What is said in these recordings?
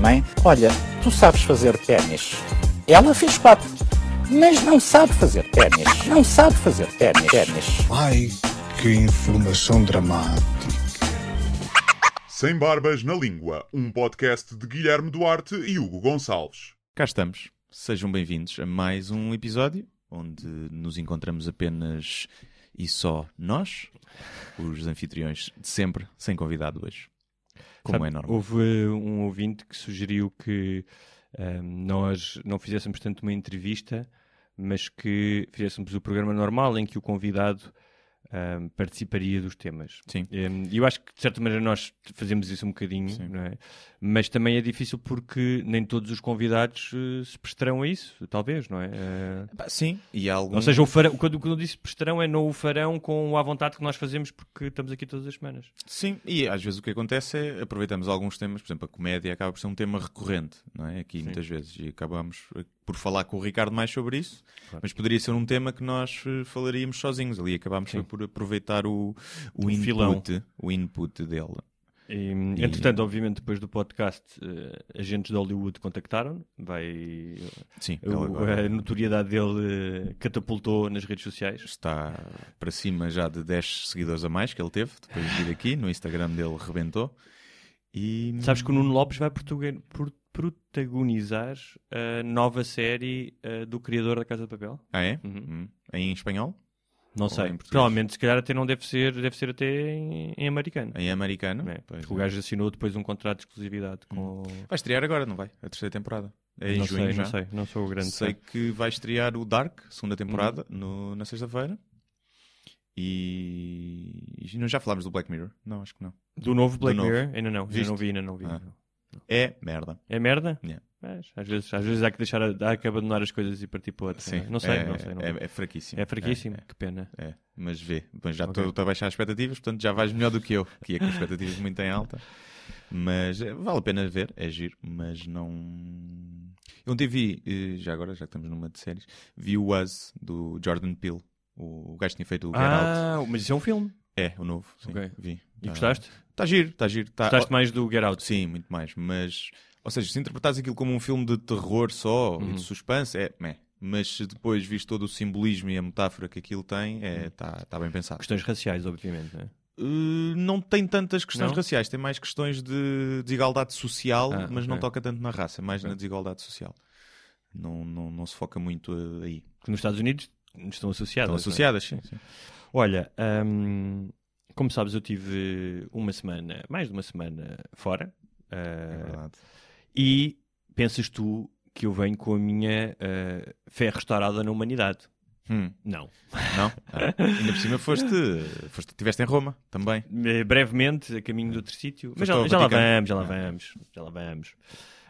Mãe, olha, tu sabes fazer ténis. Ela fez quatro, mas não sabe fazer ténis. Não sabe fazer ténis. ténis. Ai, que informação dramática. Sem Barbas na Língua, um podcast de Guilherme Duarte e Hugo Gonçalves. Cá estamos. Sejam bem-vindos a mais um episódio onde nos encontramos apenas e só nós, os anfitriões de sempre, sem convidado hoje. Como Sabe, é normal. Houve um ouvinte que sugeriu que ahm, nós não fizéssemos tanto uma entrevista, mas que fizéssemos o programa normal em que o convidado ahm, participaria dos temas. Sim. E eu acho que, de certa maneira, nós fazemos isso um bocadinho, Sim. não é? mas também é difícil porque nem todos os convidados eh, se prestarão a isso, talvez, não é? Eh, Pá, Sim, e há algum... Ou seja, o farão, quando, quando eu disse prestarão é não o farão com a vontade que nós fazemos porque estamos aqui todas as semanas. Sim, e às vezes o que acontece é aproveitamos alguns temas, por exemplo, a comédia acaba por ser um tema recorrente, não é? Aqui muitas vezes, e acabamos eh, por falar com o Ricardo mais sobre isso, Claro. mas poderia ser um tema que nós eh, falaríamos sozinhos ali, acabámos por aproveitar o, o, O filão. input, o input dele. E, Entretanto, obviamente, depois do podcast, eh, agentes de Hollywood contactaram, vai Sim, o- a notoriedade dele eh, catapultou nas redes sociais. está para cima já de 10 seguidores a mais que ele teve, depois de vir aqui, no Instagram dele rebentou. E... Sabes que o Nuno Lopes vai portugue- por- protagonizar a nova série eh, do criador da Casa de Papel? Ah, é? Uhum. Hum. Em espanhol? Não Ou sei. Provavelmente, se calhar, até não deve ser, deve ser até em, em americano. Em americano? é? Pois o é. gajo assinou depois um contrato de exclusividade com. Vai estrear agora, não vai? A terceira temporada. É em não junho sei, já. não sei, não sou o grande Sei fã. que vai estrear o Dark, segunda temporada, Uhum. no- na sexta-feira. E... e não já falámos do Black Mirror? Não, acho que não. Do novo Black novo. Mirror? Ainda não, ainda Viste? não vi, ainda não vi. Ah. não. É merda. É merda? Yeah. Mas, às, vezes, às vezes há que deixar, há que abandonar as coisas e partir para outra. Sim, não é? Não sei, é, não sei. Não é, vi. é fraquíssimo. É fraquíssimo, É, que pena. é, é. mas vê. Mas já estou a baixar as expectativas, portanto já vais melhor do que eu, que ia com as expectativas muito em alta. Mas é, vale a pena ver, é giro, mas não. Eu ontem vi, eh, já agora, já que estamos numa de séries, vi o Us do Jordan Peele. O, gajo que tinha feito o Get Out. Ah, mas isso é um filme. É, o novo. Sim, Ok. vi. E gostaste? Está giro, está giro. Tá, Gostaste mais do Get Out? Sim, muito mais. Mas, ou seja, se interpretares aquilo como um filme de terror só e Uhum. de suspense, é meh. Mas se depois viste todo o simbolismo e a metáfora que aquilo tem, Uhum. é, tá, tá bem pensado. Questões raciais, obviamente. Não é? Uh, não tem tantas questões Não? raciais, tem mais questões de desigualdade social, Ah, mas não ok. toca tanto na raça, é mais Ok. na desigualdade social. Não, não, não se foca muito uh, aí. Que nos Estados Unidos estão associadas. Estão não é? associadas, sim. sim. Olha, hum, como sabes, eu tive uma semana, mais de uma semana fora. É uh, verdade. e pensas tu que eu venho com a minha uh, fé restaurada na humanidade? Hum, Não. não? Ah, ainda por cima foste, foste. Estiveste em Roma também. Eh, brevemente a caminho de outro sítio. Mas já, já lá vamos, já lá Ah. vamos, já lá vamos.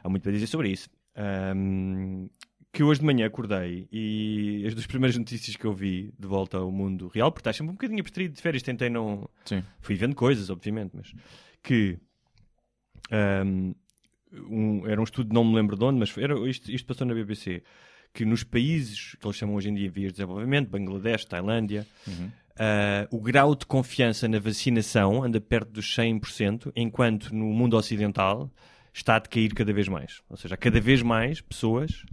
Há muito para dizer sobre isso. Ahm, que hoje de manhã acordei e as duas primeiras notícias que eu vi de volta ao mundo real, porque estás sempre um bocadinho abstraído de férias, tentei não. Sim. Fui vendo coisas, obviamente, mas que. ahm, um- era um estudo, não me lembro de onde, mas era, isto, isto passou na BBC. Que nos países que eles chamam hoje em dia vias de desenvolvimento, Bangladesh, Tailândia, Uhum. Uh, o grau de confiança na vacinação anda perto dos 100%, enquanto no mundo ocidental está a decair cada vez mais. Ou seja, há cada vez mais pessoas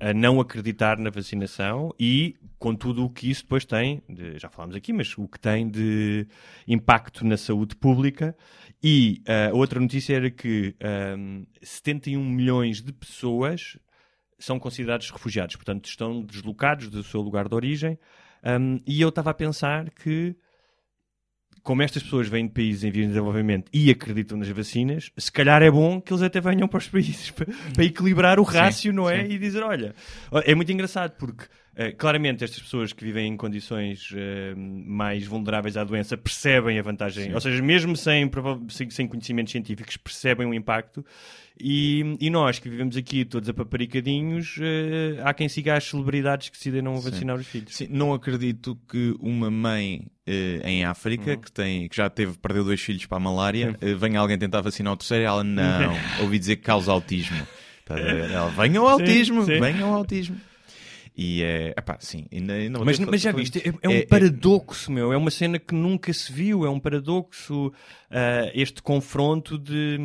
a não acreditar na vacinação e com tudo o que isso depois tem, de- já falámos aqui, mas o que tem de impacto na saúde pública. E uh, outra notícia era que um, 71 milhões de pessoas são considerados refugiados, portanto estão deslocados do seu lugar de origem. Um, e eu estava a pensar que, como estas pessoas vêm de países em vias de desenvolvimento e acreditam nas vacinas, se calhar é bom que eles até venham para os países para, para equilibrar o rácio, não é? sim. E dizer: olha, é muito engraçado porque Uh, claramente, estas pessoas que vivem em condições uh, mais vulneráveis à doença percebem a vantagem, Sim. ou seja, mesmo sem, sem, conhecimentos científicos, percebem o impacto. E, e nós que vivemos aqui todos apaparicadinhos, uh, há quem siga as celebridades que decidem não Sim. vacinar os filhos. Sim, não acredito que uma mãe eh, em África Uhum. que, tem, que já teve, perdeu dois filhos para a malária, eh, venha alguém tentar vacinar o terceiro e ela, não, ouvi dizer que causa autismo. A? Ela, venha ao autismo, sim. venha ao autismo. E é, epá, sim. Ainda, ainda Mas, mas já viste, é, é um é- é- paradoxo, meu. É uma cena que nunca se viu. É um paradoxo ah, este confronto de.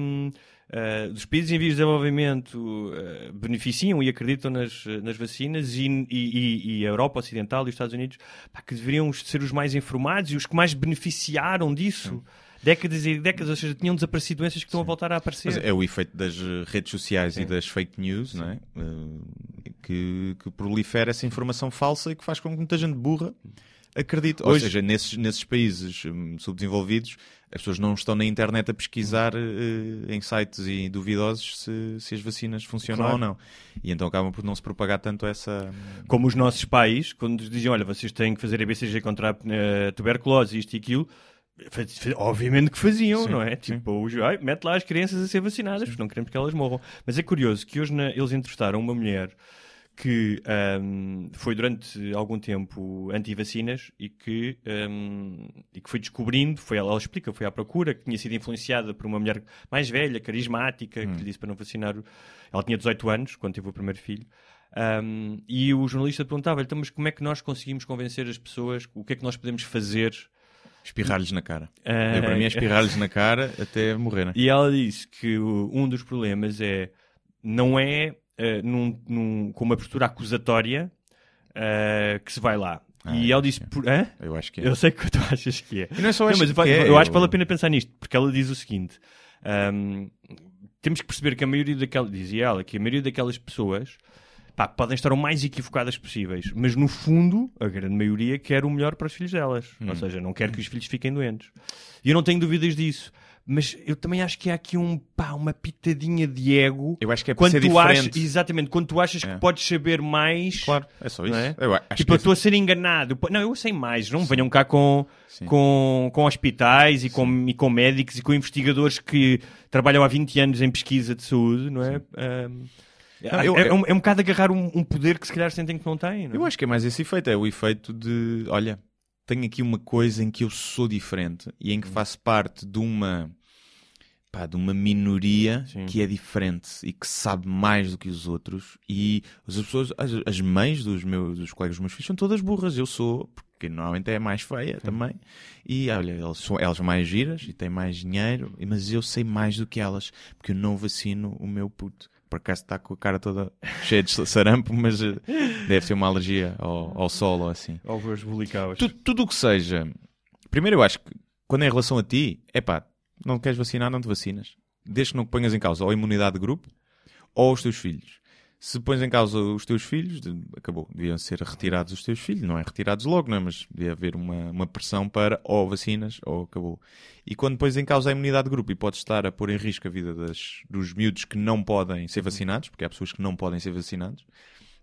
ah, dos países em vias de desenvolvimento ah, beneficiam e acreditam nas, nas vacinas e, e- e- e a Europa Ocidental e os Estados Unidos pá, que deveriam ser os mais informados e os que mais beneficiaram disso. Décadas e décadas, ou seja, tinham desaparecido doenças que estão a voltar a aparecer. Mas é o efeito das redes sociais e das fake news, não é? Eh, que, que prolifera essa informação falsa e que faz com que muita gente burra acredite. Ou Hoje- seja, nesses, nesses países hum, subdesenvolvidos, as pessoas não estão na internet a pesquisar eh, em sites e duvidosos se, se as vacinas funcionam Claro. ou não. E então acabam por não se propagar tanto essa. como os nossos pais, quando diziam, olha, vocês têm que fazer a BCG contra a eh, tuberculose, isto e aquilo, obviamente que faziam, Sim, não é? Tipo, os, ai, mete lá as crianças a ser vacinadas, porque não queremos que elas morram. Mas é curioso que hoje na- eles entrevistaram uma mulher que ahm, foi durante algum tempo anti-vacinas e que, ahm, e que foi descobrindo, foi, ela, ela explica, foi à procura, que tinha sido influenciada por uma mulher mais velha, carismática, que lhe disse para não vacinar. Ela tinha 18 anos quando teve o primeiro filho. Ahm, e o jornalista perguntava-lhe, então, mas como é que nós conseguimos convencer as pessoas? O que é que nós podemos fazer? Espirrar-lhes na cara. Ah, Eu, para mim é espirrar-lhes na cara até morrerem. E ela disse que o- um dos problemas é não é eh, num, num- com uma postura acusatória eh, que se vai lá. Ah, e é, ela disse: sim. por, Hã? Eu acho que é. Eu sei que tu achas que é. E não é só Não, mas que vai- é, eu acho que eu- vale a pena pensar nisto, porque ela diz o seguinte: ahm, temos que perceber que a maioria daquelas, dizia ela, que a maioria daquelas pessoas pá, podem estar o mais equivocadas possíveis, mas no fundo, a grande maioria quer o melhor para os filhos delas. Hum. Ou seja, não quer que os filhos fiquem doentes. E eu não tenho dúvidas disso. Mas eu também acho que há aqui um, pá, uma pitadinha de ego. Eu acho que é para quando ser tu achas, diferente. exatamente, quando tu achas É. que podes saber mais. Claro, é só isso. É? Eu Tipo, que eu é- estou a ser enganado. Não, eu sei mais. Não venham cá com, Sim. com, com hospitais e com, e com médicos e com investigadores que trabalham há 20 anos em pesquisa de saúde, não é? Ahm, É, eu- é eu- um, é um bocado agarrar um, um poder que se calhar sentem que não têm. Não é? Eu acho que é mais esse efeito, é o efeito de, olha, tenho aqui uma coisa em que eu sou diferente e em que faço parte de uma pá, de uma minoria Sim. que é diferente e que sabe mais do que os outros e as pessoas, as, as mães dos meus dos colegas dos meus filhos são todas burras, eu sou, porque normalmente é mais feia também, e olha, elas são elas são mais giras e têm mais dinheiro, mas eu sei mais do que elas, porque eu não vacino o meu puto. Por acaso está com a cara toda cheia de sarampo, mas eh, deve ser uma alergia ao, ao sol ou assim. Tu- tudo o que seja. Primeiro, eu acho que quando é em relação a ti, é pá, não queres vacinar, não te vacinas. Desde que não ponhas em causa ou a imunidade de grupo ou os teus filhos. Se pões em causa os teus filhos, de- acabou, deviam ser retirados os teus filhos, não é retirados logo, não é? Mas devia haver uma, uma pressão para ou vacinas ou acabou. E quando pões em causa a imunidade de grupo e podes estar a pôr em risco a vida das, dos miúdos que não podem ser vacinados, porque há pessoas que não podem ser vacinados,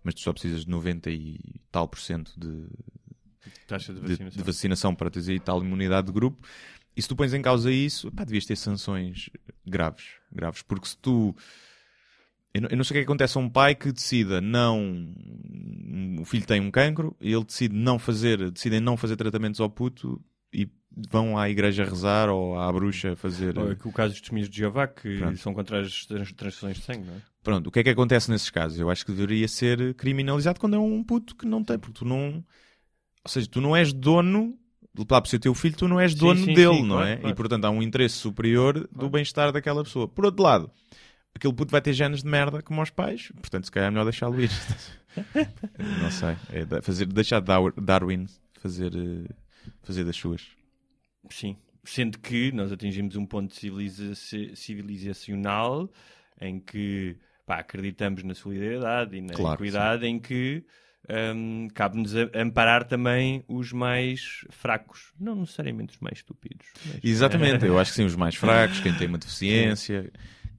mas tu só precisas de 90 e tal por cento de, Taxa de de, vacinação. de vacinação para teres aí tal imunidade de grupo. E se tu pões em causa isso, pá, devias ter sanções graves. Graves, porque se tu. Eu não, eu não sei o que é que acontece a um pai que decida não. O filho tem um cancro e ele decide não fazer, decidem não fazer tratamentos ao puto e vão à igreja rezar ou à bruxa fazer. Ou é o caso dos testemunhos de Jeová, que Pronto. são contra as trans- transfusões de sangue, não é? Pronto, o que é que acontece nesses casos? Eu acho que deveria ser criminalizado quando é um puto que não tem, porque tu não. Ou seja, tu não és dono. Lá por ser teu filho, tu não és Sim, dono sim, dele, sim, não claro, é? claro. E portanto há um interesse superior do bem-estar daquela pessoa. Por outro lado, aquele puto vai ter genes de merda como os pais, portanto se calhar é melhor deixá-lo ir. não sei. É fazer, deixar Dar- Darwin fazer, eh, fazer das suas. Sim. Sendo que nós atingimos um ponto civiliza- civilizacional em que pá, acreditamos na solidariedade e na Claro, equidade, em que hum, cabe-nos amparar também os mais fracos, não necessariamente os mais estúpidos. mas- Exatamente, eu acho que sim, os mais fracos, quem tem uma deficiência, quem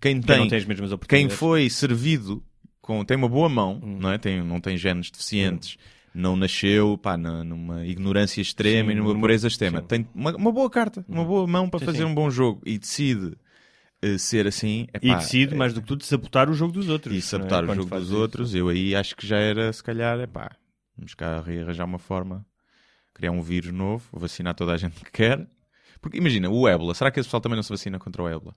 Quem tem quem oportunidades. foi servido com tem uma boa mão, Hum. não é? Tem, não tem genes deficientes, não nasceu pá, na- numa ignorância extrema Sim, e numa pobreza extrema. sim. Tem uma, uma boa carta, uma boa mão para Sim, fazer um bom jogo e decide eh, ser assim. E epá, decide, eh, mais do que tudo, sabotar o jogo dos outros. e é? sabotar o Quando jogo dos isso. outros. Eu aí acho que já era, se calhar, epá, vamos cá arranjar uma forma, criar um vírus novo, vacinar toda a gente que quer. Porque imagina, o ébola, será que esse pessoal também não se vacina contra o ébola?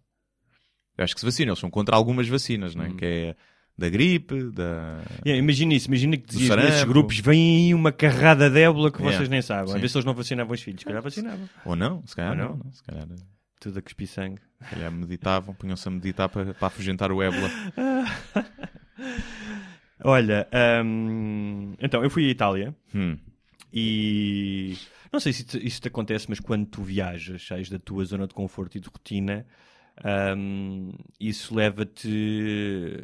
Eu acho que se vacina, eles são contra algumas vacinas, não é? Hum. Que é da gripe, da. Yeah, imagina isso, imagina que dizias nesses grupos vem aí uma carrada de ébola que Yeah. vocês nem sabem. A Sim. ver se eles não vacinavam os filhos. Se calhar vacinavam. Ou não, se calhar não. não. Se calhar, se Tudo a cuspir sangue. calhar meditavam, punham-se a meditar para, para afugentar o ébola. Olha, hum, então, eu fui à Itália Hum. e não sei se isso te acontece, mas quando tu viajas, sais da tua zona de conforto e de rotina, hum, isso leva-te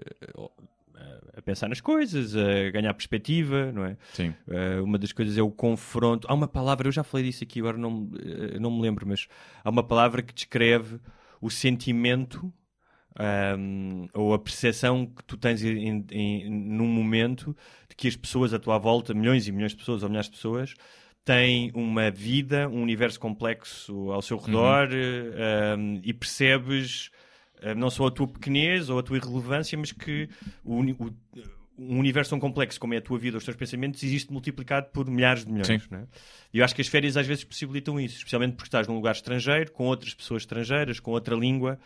a- pensar nas coisas, a ganhar perspectiva, não é? Sim. Uh, uma das coisas é o confronto. Há uma palavra, eu já falei disso aqui, agora não, me- eh, não me lembro, mas há uma palavra que descreve o sentimento um, ou a percepção que tu tens em, em- num momento de que as pessoas à tua volta, milhões e milhões de pessoas ou milhares de pessoas, têm uma vida, um universo complexo ao seu redor eh, um, e percebes eh, não só a tua pequenez ou a tua irrelevância, mas que o, o- um universo tão complexo como é a tua vida, os teus pensamentos, existe multiplicado por milhares de milhões. Sim. não é? E eu acho que as férias às vezes possibilitam isso, especialmente porque estás num lugar estrangeiro, com outras pessoas estrangeiras, com outra língua.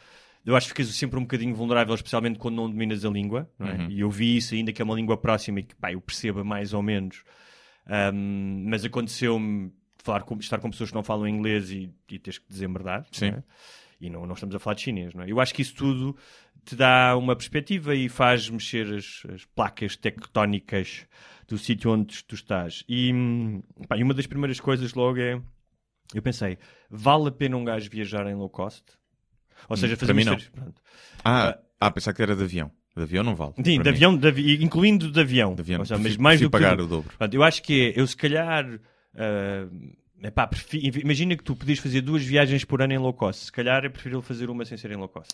Eu acho que ficas sempre um bocadinho vulnerável, especialmente quando não dominas a língua. não é? E eu vi isso ainda que é uma língua próxima e que pá, eu perceba mais ou menos. Ahm, mas aconteceu-me falar com- estar com pessoas que não falam inglês e, e teres que desembardar. Sim. não é? E não, não estamos a falar de chinês. Não é? Eu acho que isso tudo te dá uma perspectiva e faz mexer as, as placas tectónicas do sítio onde tu estás. E, hum, pá, e uma das primeiras coisas logo é. Eu pensei, vale a pena um gajo viajar em low cost? Ou seja, Hum, fazer para mim não. pronto. Ah, ah, pensar que era de avião. De avião não vale. Sim, de avião, de avi- incluindo de avião. De avião. Seja, mas mais do que pagar tudo. o dobro. Portanto, eu acho que é, eu se calhar. ah, epá, imagina que tu podias fazer duas viagens por ano em low cost. Se calhar é preferível fazer uma sem ser em low cost.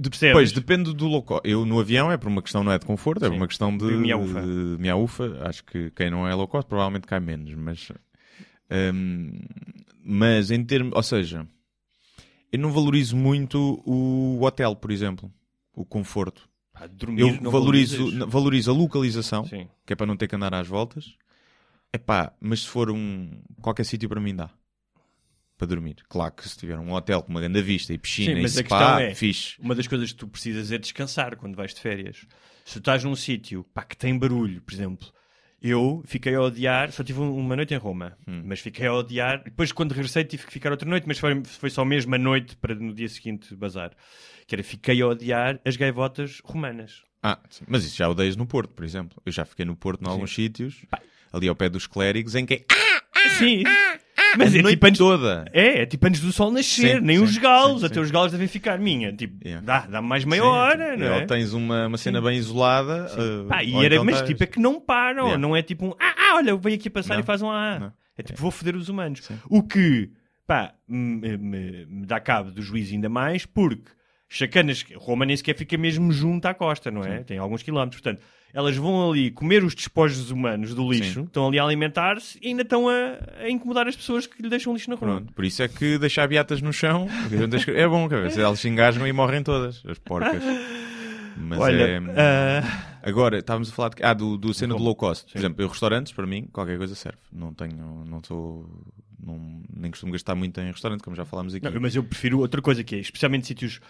Percebes? Pois, depende do local. Eu no avião é por uma questão não é de conforto, é por uma questão de, De miaufa. de miaufa. Acho que quem não é low cost provavelmente cai menos, mas hum, mas em termos, ou seja, eu não valorizo muito o hotel, por exemplo, o conforto. Pá, dormir, Eu não valorizo, valorizas. valorizo a localização, Sim. que é para não ter que andar às voltas. Epá, mas se for um qualquer sítio para mim dá para dormir. Claro que se tiver um hotel com uma grande vista e piscina Sim, e spa, é- fixe. Uma das coisas que tu precisas é descansar quando vais de férias. Se tu estás num sítio pá, que tem barulho, por exemplo, eu fiquei a odiar, só tive um- uma noite em Roma, Hum. mas fiquei a odiar. Depois, quando regressei, tive que ficar outra noite, mas foi, foi só mesmo a noite para no dia seguinte bazar. Que era, fiquei a odiar as gaivotas romanas. Ah, sim. Mas isso já odeias no Porto, por exemplo. Eu já fiquei no Porto em alguns sítios, ali ao pé dos clérigos, em que é Sim, mas é noite tipo antes, toda. é, é tipo antes do sol nascer, Sim, nem sim, os galos, sim, até os galos devem ficar minha. Tipo, Yeah. dá, dá mais meia hora, não ou é? tens uma, uma cena bem isolada. uh, Pá, e ou era, então mas tipo, é que não param, Yeah. não é tipo um ah, ah, olha, veio aqui passar Não. e faz um ah. Não. É tipo, vou foder os humanos. O que, pá, me, me- me dá cabo do juízo ainda mais, porque chacanas, Roma nem sequer fica mesmo junto à costa, não é? Tem alguns quilómetros, portanto, elas vão ali comer os despojos humanos do lixo, Sim. estão ali a alimentar-se e ainda estão a, a incomodar as pessoas que lhe deixam lixo na rua. Pronto, por isso é que deixar beatas no chão é bom, cara. Elas se engasgam e morrem todas, as porcas. Mas Olha, é... ah, Agora, estávamos a falar de... ah, do, do cena do low cost. Por Sim. exemplo, eu restaurantes, para mim, qualquer coisa serve. Não tenho, não sou, não, nem costumo gastar muito em restaurante, como já falámos aqui. Não, mas eu prefiro outra coisa que é, especialmente sítios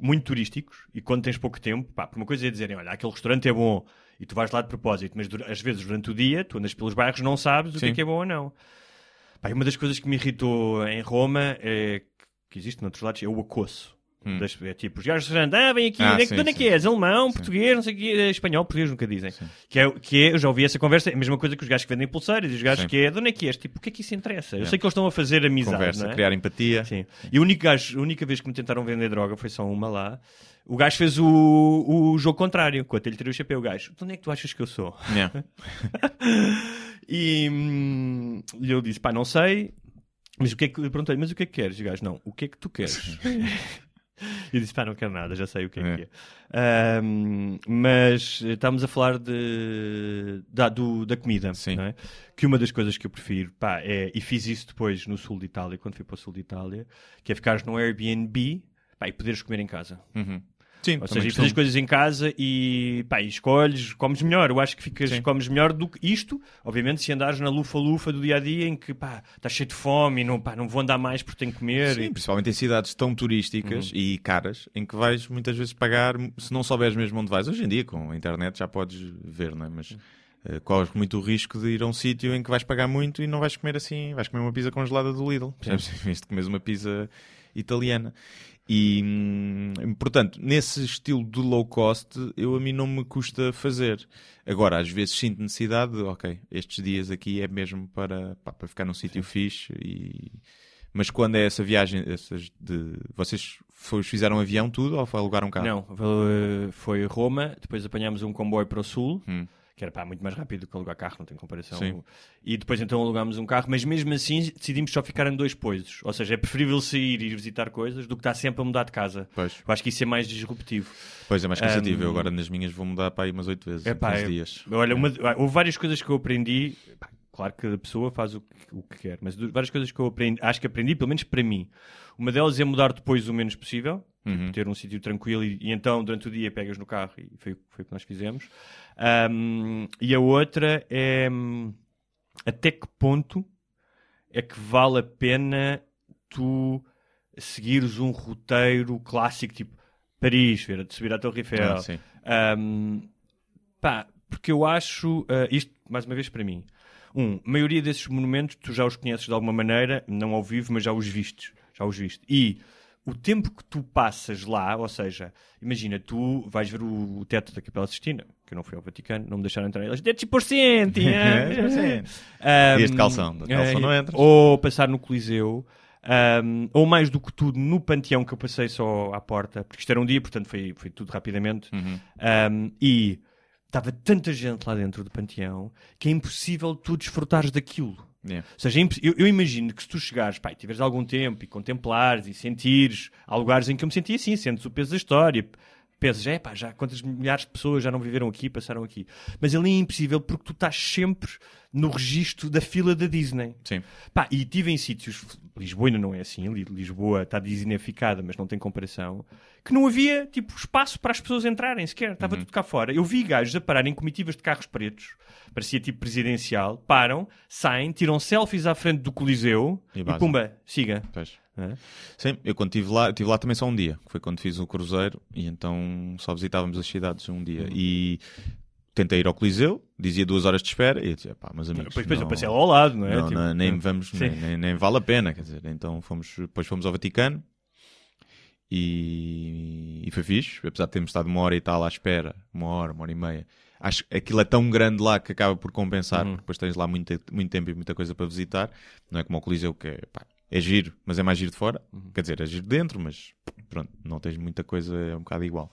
muito turísticos e quando tens pouco tempo, pá, por uma coisa é dizerem, olha, aquele restaurante é bom e tu vais lá de propósito, mas às vezes durante o dia tu andas pelos bairros não sabes o que é que é bom ou não. Pá, uma das coisas que me irritou em Roma é que existe noutros lados é o acosso. Hum. Das- É tipo, os gajos restaurante, ah, vem aqui, Ah, onde é, que- sim, de onde é que sim. és? Alemão, português, não sei o quê, é espanhol, português nunca dizem. Que é, que é, eu já ouvi essa conversa, é a mesma coisa que os gajos que vendem pulseiras e os gajos Sim. que é, de onde é que és? Tipo, o que é que isso interessa? Eu Yeah. sei que eles estão a fazer amizade, Conversa, é? criar empatia. Sim. E o único gajo, a única vez que me tentaram vender droga foi só uma lá. O gajo fez o, o jogo contrário. Quando ele tirou o chapéu, o gajo, de onde é que tu achas que eu sou? Yeah. E, hum, eu disse, pá, não sei. Mas o que é que eu perguntei, mas o que é que queres? E o gajo, não, o que é que tu queres? E disse, pá, não quero nada, já sei o que é, É. que é. Ahm, mas estávamos a falar de, da, do- da comida, é? Que uma das coisas que eu prefiro, pá, é, e fiz isso depois no sul de Itália, quando fui para o sul de Itália, que é ficares num Airbnb pá, e poderes comer em casa. Uhum. Sim, Ou seja, e fazes coisas em casa e, pá, e escolhes, comes melhor. Eu acho que ficas, Sim. comes melhor do que isto. Obviamente, se andares na lufa-lufa do dia a dia, em que pá, estás cheio de fome e não, pá, não vou andar mais porque tenho que comer. Sim, e- principalmente em cidades tão turísticas e caras, em que vais muitas vezes pagar, se não souberes mesmo onde vais. Hoje em dia, com a internet, já podes ver, não é? Mas eh, corres muito o risco de ir a um sítio em que vais pagar muito e não vais comer assim, vais comer uma pizza congelada do Lidl, percebes? Em vez de comeres uma pizza italiana. E, hum, portanto, nesse estilo de low cost, eu a mim não me custa fazer. Agora, às vezes sinto necessidade de, ok, estes dias aqui é mesmo para, pá, para ficar num sítio fixe e... Mas quando é essa viagem, essas de... vocês fizeram avião tudo ou foi alugar um carro? Não, foi- foi Roma, depois apanhámos um comboio para o sul, Hum. Que era pá, muito mais rápido do que alugar carro, não tem comparação. Sim. E depois então alugámos um carro, mas mesmo assim decidimos só ficar em dois poisos. Ou seja, é preferível sair e ir visitar coisas do que estar sempre a mudar de casa. Pois, Eu acho que isso é mais disruptivo. pois é mais cansativo. Eu Um, agora nas minhas vou mudar para aí umas oito vezes, É pá, uns é- dias. Olha, uma- houve várias coisas que eu aprendi. Claro que a pessoa faz o que, o que quer, mas várias coisas que eu aprendi, acho que aprendi, pelo menos para mim. Uma delas é mudar depois o menos possível, Uhum. ter um sítio tranquilo e, e então durante o dia pegas no carro e foi, foi o que nós fizemos. Ahm, e a outra é até que ponto é que vale a pena tu seguires um roteiro clássico tipo Paris, ver, subir à Torre Eiffel, Ah, um, pá, porque eu acho, uh, isto mais uma vez para mim, um, a maioria desses monumentos tu já os conheces de alguma maneira, não ao vivo, mas já os vistes, já os viste. E o tempo que tu passas lá, ou seja, imagina, tu vais ver o, o teto da Capela Sistina, que eu não fui ao Vaticano, não me deixaram entrar, eles 10%, é? Um, Este calção, da calção é, não entras. Ou passar no Coliseu, um, ou mais do que tudo no Panteão, que eu passei só à porta, porque isto era um dia, portanto foi, foi tudo rapidamente. Uhum. Um, e estava tanta gente lá dentro do Panteão que é impossível tu desfrutares daquilo. Ou seja, é eu, eu imagino que se tu chegares, pá, e tiveres algum tempo e contemplares e sentires, há lugares em que eu me senti assim, sentes o peso da história, pensas, é pá, já quantas milhares de pessoas já não viveram aqui, passaram aqui. Mas ali é impossível porque tu estás sempre no registro da fila da Disney. Sim. Pá, e tive em sítios, Lisboa ainda não é assim, Li- Lisboa está disneyficada, mas não tem comparação, que não havia, tipo, espaço para as pessoas entrarem sequer, estava Uhum. tudo cá fora. Eu vi gajos a parar em comitivas de carros pretos, parecia tipo presidencial, param, saem, tiram selfies à frente do Coliseu E e, pumba, siga. Pois. É? Sim, eu quando estive lá, estive lá também só um dia, foi quando fiz o cruzeiro e então só visitávamos as cidades um dia. E tentei ir ao Coliseu, dizia duas horas de espera e eu dizia, pá, meus amigos. Depois, depois não- eu passei lá ao lado, não é? Não, Tipo, não, nem vamos, nem, nem, nem vale a pena, quer dizer, então fomos, depois fomos ao Vaticano e, e foi fixe, apesar de termos estado uma hora e tal à espera, uma hora, uma hora e meia. Acho que aquilo é tão grande lá que acaba por compensar, Uhum. porque depois tens lá muito, muito tempo e muita coisa para visitar. Não é como o Coliseu que é, pá, é giro, mas é mais giro de fora. Uhum. Quer dizer, é giro de dentro, mas pronto, não tens muita coisa, é um bocado igual.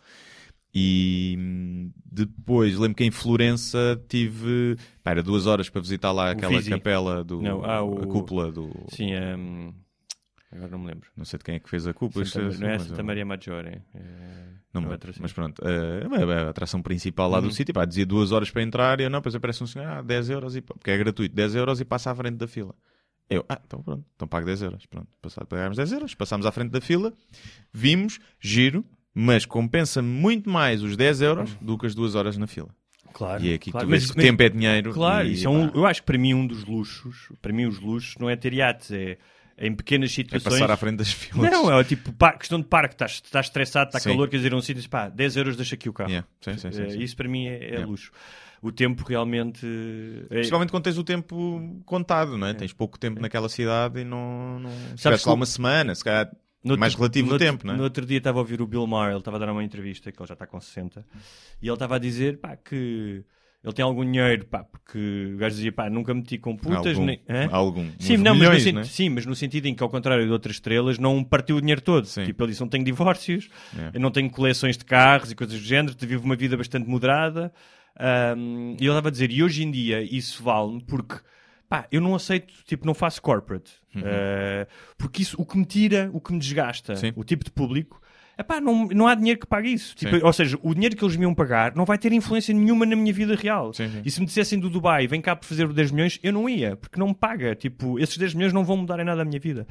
E hum, depois, lembro que em Florença tive, pá, era duas horas para visitar lá aquela capela do, Não, ah, o- a cúpula do, Sim, hum, agora não me lembro. não sei de quem é que fez a cúpula. Santa- isto não é mas Santa Maria Maggiore. É, Não me é lembro, outra, sim. mas pronto, eh, é a atração principal lá do Uhum. sítio, pá, dizia duas horas para entrar e eu não, depois aparece um senhor, ah, 10 euros, e, porque é gratuito, 10 euros e passa à frente da fila. Eu, ah, então pronto, então pago 10 euros, pronto, pagámos 10 euros, passámos à frente da fila, vimos, giro, mas compensa muito mais os 10 euros do que as duas horas na fila. Claro, E é aqui que claro. tu vês Mas- que tempo é dinheiro. Claro, e, isso é um, eu acho que para mim um dos luxos, para mim os luxos não é ter iates, é em pequenas é situações. passar à frente das filas. Não, é tipo par- questão de parque, estás, estás estressado, está Sim. calor, quer dizer, um sítio, pá, 10 euros deixa aqui o carro. Yeah, sim, sim, sim, Eh, sim. Isso para mim é, é Yeah. luxo. O tempo realmente. é- Principalmente quando tens o tempo contado, não é? Tens pouco tempo naquela cidade e não. não... Sabes que lá uma semana, se calhar No mais relativo tempo, não é? No outro dia estava a ouvir o Bill Maher, ele estava a dar uma entrevista, que ele já está com 60, e ele estava a dizer pá, que ele tem algum dinheiro, pá, porque o gajo dizia, pá, nunca meti com putas, algum, nem. Algum. Sim, não, milhões, mas no, né? sim, mas no sentido em que, ao contrário de outras estrelas, não partiu o dinheiro todo. Sim. Tipo, ele disse: não tenho divórcios, É. eu não tenho coleções de carros e coisas do género, vivo uma vida bastante moderada. Ahm, e ele estava a dizer: e hoje em dia isso vale-me porque. Pá, eu não aceito, tipo, não faço corporate. Uhum. Eh, porque isso, o que me tira, o que me desgasta, Sim. o tipo de público, Epá, não, não há dinheiro que pague isso. Tipo, ou seja, o dinheiro que eles me iam pagar não vai ter influência nenhuma na minha vida real. Sim, sim. E se me dissessem do Dubai, vem cá por fazer 10 milhões, eu não ia, porque não me paga. Tipo, esses 10 milhões não vão mudar em nada a minha vida.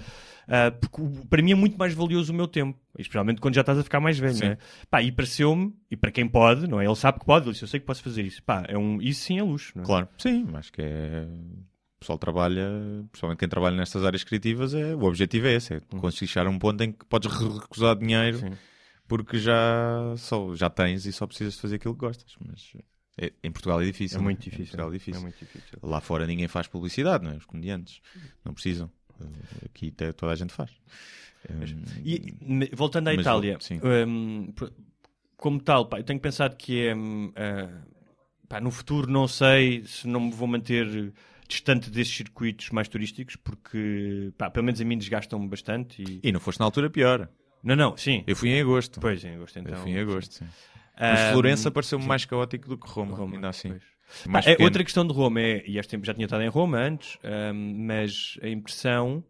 Ah, porque para mim é muito mais valioso o meu tempo. Especialmente quando já estás a ficar mais velho, Sim. não é? Pá, e pareceu-me, e para quem pode, não é? Ele sabe que pode, ele disse, eu sei que posso fazer isso. Pá, é um, isso sim é luxo, não é? Claro, sim, acho que é. O pessoal trabalha, principalmente quem trabalha nestas áreas criativas, é, o objetivo é esse: é conseguir chegar a um ponto em que podes re- recusar dinheiro Sim. porque já, só, já tens e só precisas de fazer aquilo que gostas. Mas é- em Portugal é difícil. É muito né? Difícil. Portugal é difícil. É muito difícil. Lá fora ninguém faz publicidade, não é? Os comediantes não precisam. Uh, Aqui toda a gente faz. Um, E, voltando à Mas Itália, hum, p- como tal, pá, eu tenho pensado que é. hum, ah, pá, no futuro não sei se não me vou manter distante desses circuitos mais turísticos, porque pá, pelo menos a mim desgastam-me bastante. E... E não foste na altura pior. Não, não, sim. Eu fui em agosto. Pois, em agosto então. eu fui em agosto, sim. Mas Hum, Florença pareceu-me mais caótico do que Roma, Roma, ainda assim. é, outra questão de Roma é, e este tempo já tinha estado em Roma antes, hum, mas a impressão,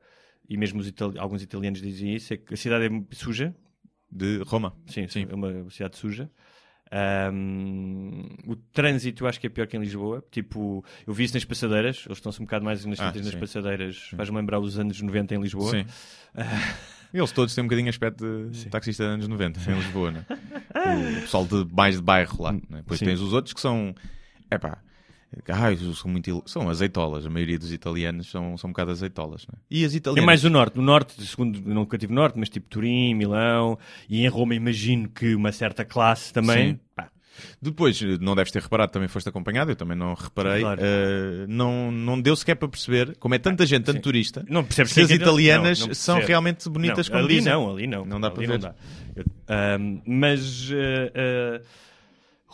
e mesmo itali- alguns italianos dizem isso, é que a cidade é suja, De Roma. Sim, Sim. é uma cidade suja. Ahm, o trânsito eu acho que é pior que em Lisboa. Tipo, eu vi isso nas passadeiras, eles estão-se um bocado mais nas Ah, nas sim. passadeiras. Faz-me lembrar os anos 90 em Lisboa. Sim. Eles todos têm um bocadinho aspecto de taxista de anos 90 em Lisboa, né? O pessoal de mais de bairro lá. Né? Depois Sim. tens os outros que são. Epá. Ai, são muito. São azeitolas. A maioria dos italianos são, são um bocado azeitolas. Né? E as É italianas. mais o norte. No norte, segundo, nunca tive norte, mas tipo Turim, Milão. E em Roma imagino que uma certa classe também. Sim. Pá, Depois, não deves ter reparado, também foste acompanhado, eu também não reparei. Claro. eh, não, não deu sequer para perceber, como é tanta gente, tanto sim. turista, não percebes se as é italianas não, não são realmente bonitas não, como ali dizem. não, ali não. Não dá Ali para ver. ahm, mas eh,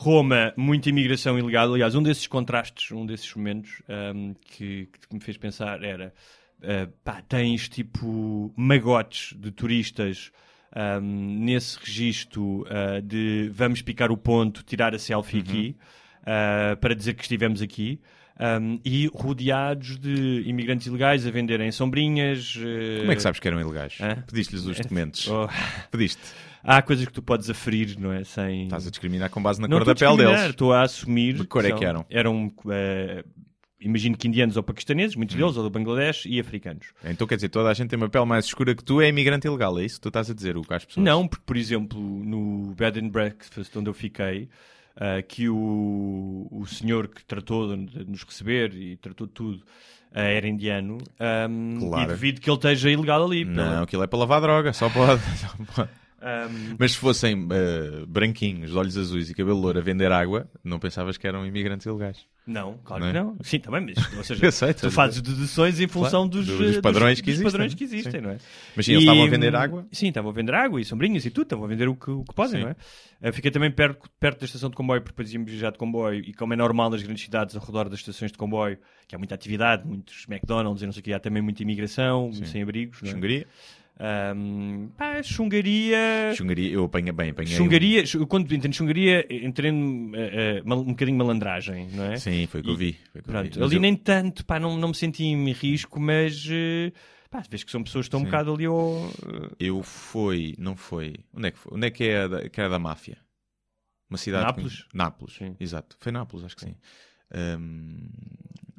Roma, muita imigração ilegal. Aliás, um desses contrastes, um desses momentos ahm, que, que me fez pensar era: eh, pá, tens tipo magotes de turistas. ahm, nesse registro ah, de vamos picar o ponto, tirar a selfie Uhum. aqui ah, para dizer que estivemos aqui ahm, e rodeados de imigrantes ilegais a venderem sombrinhas. Como é que sabes que eram ilegais? Pediste-lhes os documentos. Oh, Pediste. Há coisas que tu podes aferir, não é? Sem. Estás a discriminar com base na não cor da pele deles. Estou a assumir. De cor é que eram? Eram, eh, imagino que indianos ou paquistaneses, muitos Hum. deles, ou do Bangladesh, e africanos. Então quer dizer, toda a gente tem uma pele mais escura que tu é imigrante ilegal, é isso que tu estás a dizer, o que às pessoas? Não, porque, por exemplo, no Bed and Breakfast onde eu fiquei, ah, que o, o senhor que tratou de, nos receber e tratou de tudo ah, era indiano, ahm, Claro. e duvido que ele esteja ilegal ali. Não, pela- aquilo é para lavar droga, só pode. Só pode. Ahm, Mas se fossem eh, branquinhos, de olhos azuis e cabelo louro a vender água, não pensavas que eram imigrantes ilegais. Não, claro Não é? que não. Sim, também, mas ou seja, sei, tu fazes deduções em função Claro, dos, dos eh, padrões que dos existem. padrões que existem, Sim. não é? Mas sim, eles estavam a vender água. Sim, estavam a vender água e sombrinhas e tudo, estavam a vender o que, o que podem, Sim. não é? Eu fiquei também perto, perto da estação de comboio, porque depois íamos viajar de comboio, e como é normal nas grandes cidades, ao redor das estações de comboio, que há muita atividade, muitos McDonald's e não sei o que, há também muita imigração, sem abrigos, não é? Xungaria. Ahm, pá, chungaria... Xungaria, eu apanho bem, apanhei. um- Chungaria, chu- quando entendo chungaria, entendo eh, eh, mal- um bocadinho malandragem, não é? Sim, foi o que eu vi. que eu Pronto, vi. Mas ali eu- nem tanto, pá, não, não me senti em risco, mas eh, pá, vês que são pessoas que estão um Sim. bocado ali ao. Eu fui, não foi. Onde é que foi? Onde é que é a da, que era da máfia? Uma cidade. Nápoles? com- Nápoles, Sim. exato. Foi Nápoles, acho que sim. Ahm,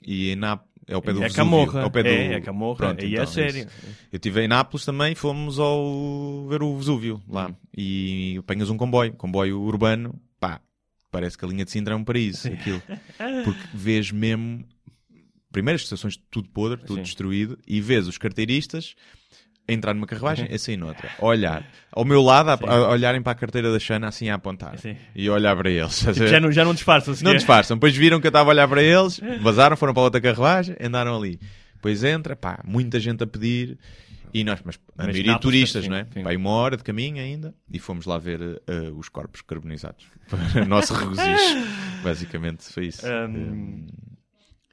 e em Nápoles. É ao pé do é Camorra, ao pé do... é, é Camorra, Pronto, é então, sério. isso. Eu estive em Nápoles também, fomos ao ver o Vesúvio lá. Hum. E apanhas um comboio, um comboio urbano, pá, parece que a linha de Sintra é um paraíso, aquilo. Porque vês mesmo, primeiro as estações tudo podre, tudo Sim. destruído, e vês os carteiristas entrar numa carruagem, a sair noutra, a olhar. Ao meu lado, a, a olharem para a carteira da Xana, assim a apontar. Sim. E olhar para eles. Tipo, já, não, já não disfarçam Não disfarçam. Depois viram que eu estava a olhar para eles, vazaram, foram para outra carruagem, andaram ali. Depois entra, pá, muita gente a pedir. E nós, mas a maioria turistas, sim, não é? sim. Aí uma hora de caminho ainda. E fomos lá ver eh, os corpos carbonizados. Para o nosso regozijo. Basicamente foi isso. Ahm.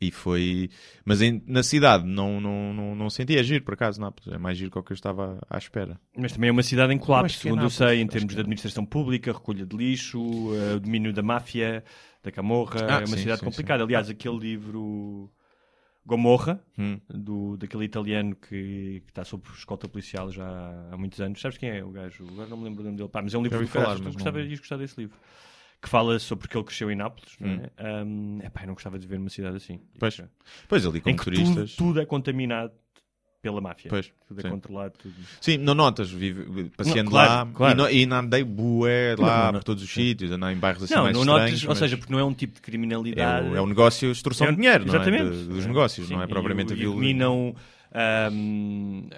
E foi. Mas em- na cidade não, não, não, não senti. É giro, por acaso, Nápoles. É mais giro que o que eu estava à espera. Mas também é uma cidade em colapso, que é segundo eu Nápoles, sei, em termos que de é. administração pública, recolha de lixo, eh, o domínio da máfia, da camorra. Ah, é uma sim, cidade sim, complicada. Aliás, aquele livro Gomorra, Hum. do, daquele italiano que, que está sob escolta policial já há muitos anos. Sabes quem é o gajo? Agora não me lembro o nome dele. Pá, mas é um livro falar, falar, tu mas gostava, não- ias gostar desse livro. Que fala sobre porque ele cresceu em Nápoles. Não Hum. é? Um, epá, eu não gostava de viver numa cidade assim. Pois. Pois ali Em como que turistas. tudo, tudo é contaminado pela máfia. Pois, Tudo é sim. controlado. Tudo. Sim, não notas, vive, passeando Não, claro, lá claro. E, no, e não andei bué lá Não, não, por todos os sítios, andei em bairros assim não, mais não estranhos. notas, ou mas seja, porque não é um tipo de é, criminalidade. o, é um negócio, extorsão É de dinheiro, não é? De- dos negócios, não é Sim, propriamente e, a e violência. Ahm,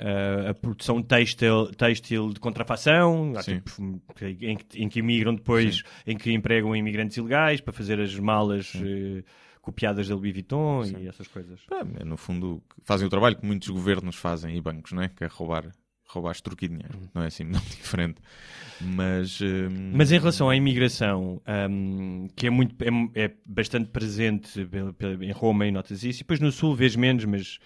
a, a produção têxtil, têxtil de contrafação, Sim. tipo, em, que- em que imigram depois, em que empregam imigrantes ilegais para fazer as malas eh, copiadas da Louis Vuitton e essas coisas. É, no fundo, fazem o trabalho que muitos governos fazem e bancos, não é? Que é roubar, roubar extorquir dinheiro. Não é assim não diferente. Mas, hum, Mas em relação à imigração, ahm, que é, muito, é, é bastante presente em Roma e notas isso, e depois no Sul vês menos, mas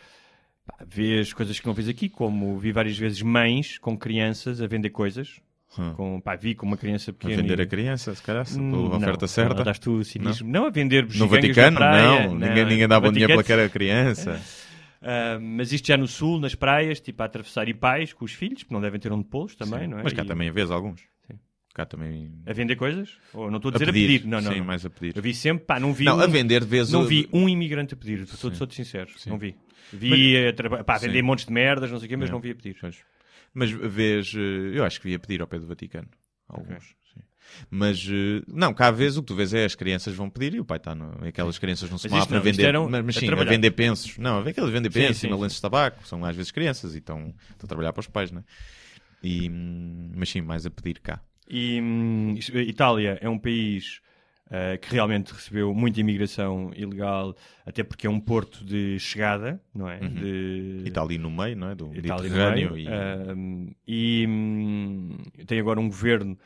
vês coisas que não vês aqui, como vi várias vezes mães com crianças a vender coisas. Hum. Com, pá, vi com uma criança a pequena. vender e- a criança, se calhar, se Hum, pela não, oferta certa. Não, tu o cinismo. Não, a vender No Vaticano, praia, não. Ninguém, ninguém dá no bom dinheiro Vaticano. pela criança. Ah, mas isto já no sul, nas praias, tipo a atravessar e pais com os filhos, que não devem ter onde pô-los também, Sim. não é? Mas cá E- também vês alguns. Sim. Cá também. A vender coisas? Ou não estou a A dizer a pedir. pedir. Não, não. Sim, não. mais a pedir. Eu vi sempre, pá, não vi. Não, um, a vender vês Não vi um imigrante a pedir, estou Sim. todo sincero. Não vi. Vi a traba- pá, a vender montes de merdas, não sei o quê, mas É. não vi a pedir. Pois. Mas vês, eh, eu acho que vi a pedir ao pé do Vaticano. Alguns. sim. Mas, eh, não, cá vês o que tu vês é as crianças vão pedir e o pai está no. Aquelas crianças não se Mas lá para não, vender. eram Mas, mas a sim, a, trabalhar. vender pensos. Não, a aqueles vender pensos sim, e sim. lenços de tabaco. São às vezes crianças e estão, estão a trabalhar para os pais, né? E, hum, mas sim, mais a pedir cá. E hum, a Itália é um país ah, que realmente recebeu muita imigração ilegal, até porque é um porto de chegada, não é? De... E está ali no meio, não é? Do Mediterrâneo. meio. E, Ahm, e hum, tem agora um governo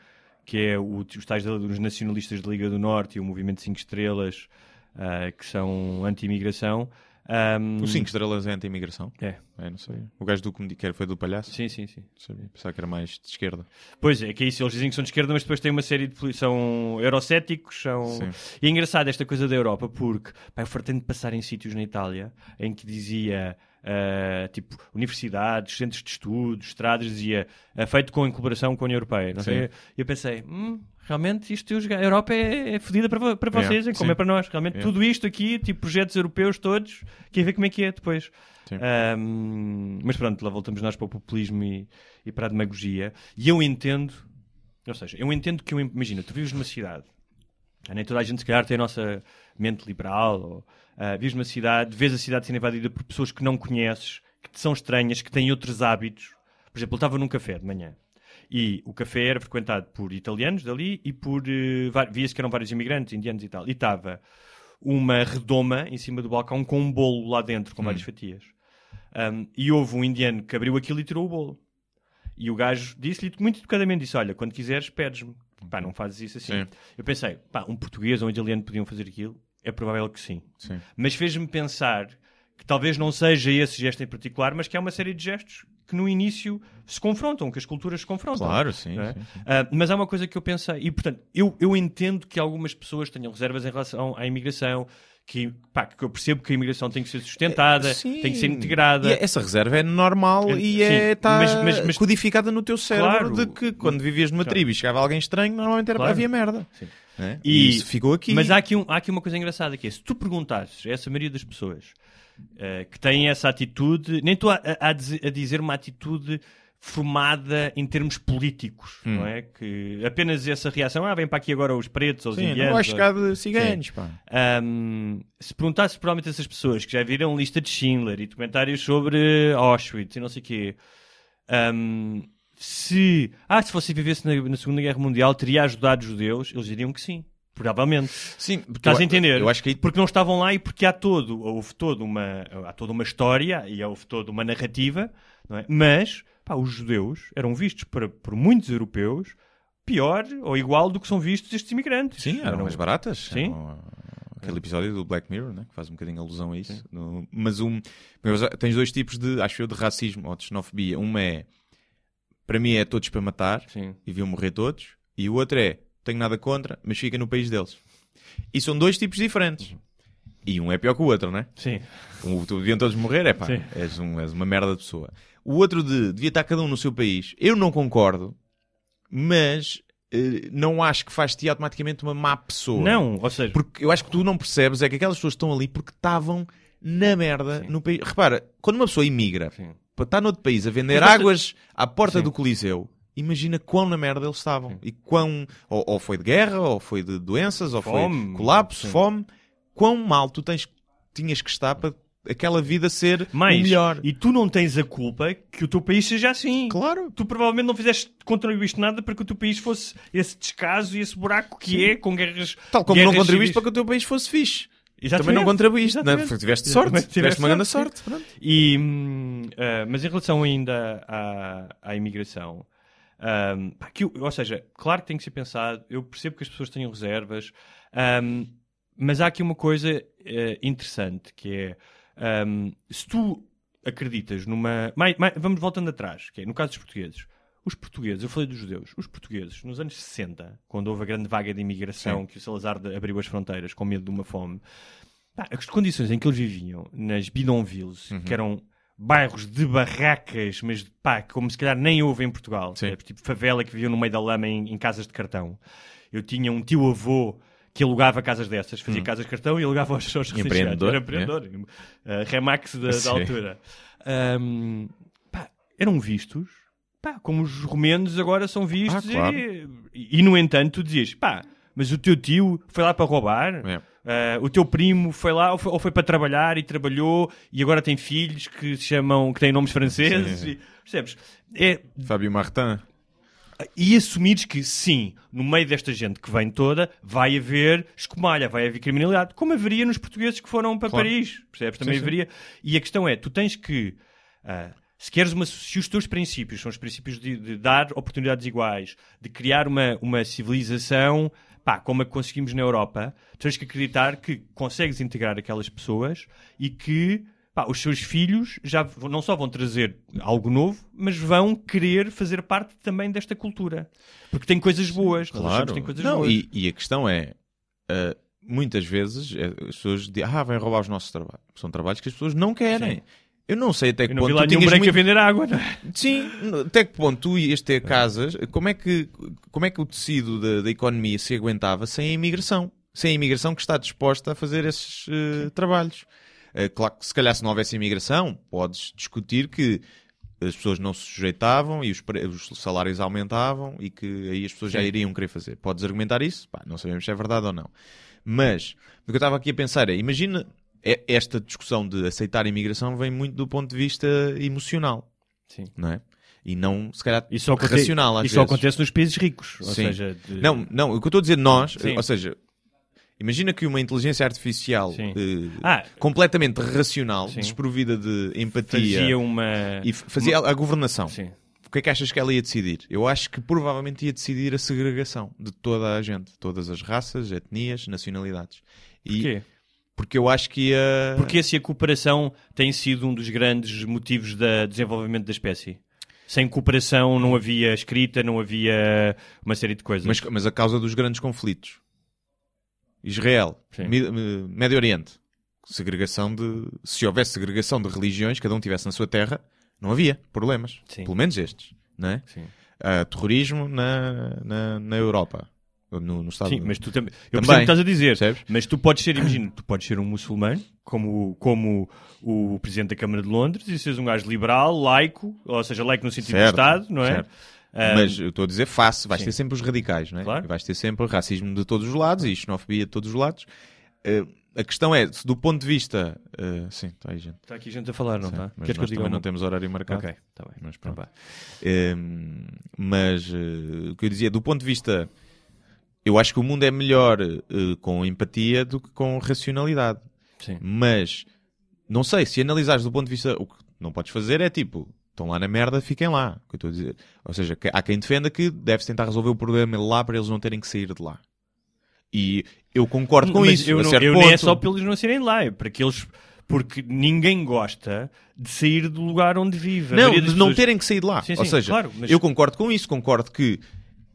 que é o, os tais dos nacionalistas da Liga do Norte e o Movimento 5 Estrelas, ah, que são anti-imigração. Ahm, O 5 estrelas é anti-imigração? É. É, não sei. O gajo do comedi- que era- foi do palhaço? Sim, sim, sim. Sabia. Pensava que era mais de esquerda. Pois é, que é isso. Eles dizem que são de esquerda, mas depois têm uma série de. São eurocéticos. São... Sim. E é engraçado esta coisa da Europa, porque pá, eu fartei de passar em sítios na Itália em que dizia. ah, tipo, universidades, centros de estudos, estradas, dizia ah, feito com em colaboração com a União Europeia. Não sei? Sim. E eu pensei, hum, realmente isto, a Europa é, é fodida para, para Yeah, vocês, é como sim. é para nós. Realmente Yeah. tudo isto aqui, tipo projetos europeus todos, quer ver como é que é depois. Ahm, mas pronto, lá voltamos nós para o populismo e, e para a demagogia. E eu entendo, ou seja, eu entendo que, eu, imagina, tu vives numa cidade, ah, nem toda a gente se calhar tem a nossa mente liberal, ou, ah, vives numa cidade, vês a cidade sendo invadida por pessoas que não conheces, que te são estranhas, que têm outros hábitos. Por exemplo, eu estava num café de manhã. E o café era frequentado por italianos dali e por. va- via-se que eram vários imigrantes, indianos e tal. E estava uma redoma em cima do balcão com um bolo lá dentro, com várias fatias. Um, e houve um indiano que abriu aquilo e tirou o bolo. E o gajo disse-lhe muito educadamente: disse, Olha, quando quiseres, pedes-me. Pá, não fazes isso assim. Sim. Eu pensei: pá, um português ou um italiano podiam fazer aquilo? É provável que sim. Sim. Mas fez-me pensar que talvez não seja esse gesto em particular, mas que há uma série de gestos que no início se confrontam, que as culturas se confrontam. Claro, sim. é? sim, sim. Ah, mas há uma coisa que eu pensei, e portanto, eu, eu entendo que algumas pessoas tenham reservas em relação à imigração, que, pá, que eu percebo que a imigração tem que ser sustentada, Sim. tem que ser integrada. E essa reserva é normal É, e é, está mas- codificada no teu cérebro Claro. de que quando vivias numa Claro. tribo e chegava alguém estranho, normalmente era, Claro. havia merda. Sim. né? E- E isso ficou aqui. Mas há aqui, um- há aqui uma coisa engraçada que é, se tu perguntasses a essa maioria das pessoas eh, que têm essa atitude, nem estou a, a- a dizer- uma atitude formada em termos políticos, Hum. não é? Que apenas essa reação, ah, vem para aqui agora os pretos ou os Sim, indianos. não vai ou- de ciganos. Ahm, se perguntasse provavelmente a essas pessoas que já viram lista de Schindler e documentários sobre Auschwitz e não sei o quê, ahm, se, ah, se você vivesse na, na Segunda Guerra Mundial, teria ajudado os judeus, eles diriam que sim. Provavelmente. Sim, porque Estás eu- a entender? Eu acho que Porque não estavam lá e porque há todo, houve toda uma, há toda uma história e houve toda uma narrativa, não é? mas pá, os judeus eram vistos por, por muitos europeus pior ou igual do que são vistos estes imigrantes. Sim, eram Não- mais baratas. Sim. Eram, uh, Aquele episódio do Black Mirror, né? que faz um bocadinho alusão a isso. No- mas um, tens dois tipos de, acho eu, de racismo ou de xenofobia. Uma é, para mim é todos para matar Sim. e viam morrer todos. E o outro é, tenho nada contra, mas fica no país deles. E são dois tipos diferentes. E um é pior que o outro, não é? Sim. Um, tu deviam todos morrer, é pá, Sim. és, um, és uma merda de pessoa. O outro de devia estar cada um no seu país. Eu não concordo, mas eh, não acho que faz-te automaticamente uma má pessoa. Não, ou seja, Porque eu acho que tu não percebes é que aquelas pessoas estão ali porque estavam na merda no país. Repara, quando uma pessoa imigra Sim. para estar noutro país a vender águas à porta Sim. do Coliseu, imagina quão na merda eles estavam. E quão. Ou, ou foi de guerra, ou foi de doenças, ou Fome. foi colapso, Sim. fome. Quão mal tu tens, tinhas que estar para aquela vida ser mais, melhor. e tu não tens a culpa que o teu país seja assim. Claro. Tu provavelmente não fizeste, contribuíste nada para que o teu país fosse esse descaso e esse buraco que é, com guerras. Tal como não guerras contribuíste para civis. que o teu país fosse fixe. Exatamente. Também não contribuíste? Exatamente. Porque tiveste sorte. Exatamente. Tiveste uma grande sim. sorte. E, ah, mas em relação ainda à, à imigração, que eu- ou seja, claro que tem que ser pensado, eu percebo que as pessoas tenham reservas, hum, mas há aqui uma coisa eh, interessante que é hum, se tu acreditas numa. mai- mai- vamos voltando atrás, que é no caso dos portugueses. Os portugueses, eu falei dos judeus, os portugueses, nos anos 60, quando houve a grande vaga de imigração, Sim. que o Salazar abriu as fronteiras com medo de uma fome, Pá, as condições em que eles viviam, nas bidonvilles, Uhum. que eram bairros de barracas, mas pá, como se calhar nem houve em Portugal, sabes? tipo favela que vivia no meio da lama em, em casas de cartão. Eu tinha um tio-avô que alugava casas dessas, fazia casas de cartão e alugava aos seus. Hum. Empreendedor, Era empreendedor. Uh, Remax da, da altura. Ahm, pá, eram vistos pá, como os romenos agora são vistos Ah, claro. e, e, no entanto tu dizias, pá, mas o teu tio foi lá para roubar, É. Ah, o teu primo foi lá ou foi, ou foi para trabalhar e trabalhou e agora tem filhos que se chamam, que têm nomes franceses, Sim. e, percebes? É, Fábio Martin. e assumires que sim, no meio desta gente que vem toda, vai haver escumalha, vai haver criminalidade, como haveria nos portugueses que foram para Claro. Paris, percebes? Também Sim, sim. haveria. E a questão é, tu tens que, ah, se queres uma, se os teus princípios são os princípios de, de dar oportunidades iguais, de criar uma, uma civilização, pá, como a que conseguimos na Europa, tens que acreditar que consegues integrar aquelas pessoas e que pá, os seus filhos já não só vão trazer algo novo, mas vão querer fazer parte também desta cultura. Porque tem coisas boas. que tem coisas Não, boas. e, e a questão é, ah, muitas vezes eh, as pessoas dizem, ah, vêm roubar os nossos trabalhos. São trabalhos que as pessoas não querem. Sim. Eu não sei até que ponto vi lá tu nenhum tinhas branco a muito... vender água, não é? Sim, até que ponto tu ias ter casas, como é que, como é que o tecido da, da economia se aguentava sem a imigração? Sem a imigração que está disposta a fazer esses eh, trabalhos. Eh, claro que se calhar se não houvesse imigração, podes discutir que as pessoas não se sujeitavam e os, os salários aumentavam e que aí as pessoas já Sim. iriam querer fazer. Podes argumentar isso? Pá, não sabemos se é verdade ou não. Mas o que eu estava aqui a pensar é, imagina esta discussão de aceitar a imigração vem muito do ponto de vista emocional Sim. não é? E não, se calhar, Isso racional às isso só vezes. acontece nos países ricos. Ou Sim. seja, de- Não, não, o que eu estou a dizer nós, Sim. ou seja, imagina que uma inteligência artificial eh, Ah. completamente racional, Sim. desprovida de empatia fazia uma. e fazia a governação. Sim. O que é que achas que ela ia decidir? Eu acho que provavelmente ia decidir a segregação de toda a gente, todas as raças, etnias, nacionalidades. E Porquê? Porque eu acho que ia Porque se a cooperação tem sido um dos grandes motivos do desenvolvimento da espécie. Sem cooperação não havia escrita, não havia uma série de coisas. Mas, mas a causa dos grandes conflitos. Israel, Médio Oriente, segregação de. Se houvesse segregação de religiões, cada um tivesse na sua terra, não havia problemas. Sim. Pelo menos estes, não é? Sim. Ah, terrorismo na, na, na Europa. No, no Estado Sim, mas tu também. Eu Também. percebo o que estás a dizer. Percebes? Mas tu podes ser, imagina, tu podes ser um muçulmano, como, como o presidente da Câmara de Londres, e seres um gajo liberal, laico, ou seja, laico no sentido Certo, de Estado, não é? certo. Ah, Mas eu estou a dizer face, vais sim. ter sempre os radicais, não é? Claro. Vais ter sempre racismo de todos os lados e xenofobia de todos os lados. Ah, a questão é, do ponto de vista. ah, sim, está aí, gente. Está aqui gente a falar, não está? Mas Queres que eu nós diga também não alguma- temos horário marcado. Ok, está bem. Mas Então pronto. vá. Hum, mas eh, o que eu dizia, do ponto de vista. Eu acho que o mundo é melhor eh, com empatia do que com racionalidade. Sim. Mas não sei, se analisares do ponto de vista. O que não podes fazer é tipo. Estão lá na merda, fiquem lá. Que eu estou a dizer. Ou seja, há quem defenda que deve-se tentar resolver o problema lá para eles não terem que sair de lá. E eu concordo com Mas isso. eu não, eu ponto. nem é só para eles não serem lá, é para que eles. Porque ninguém gosta de sair do lugar onde vive. Não, de não pessoas- terem que sair de lá. Sim, Ou sim, seja, claro, mas- eu concordo com isso, concordo que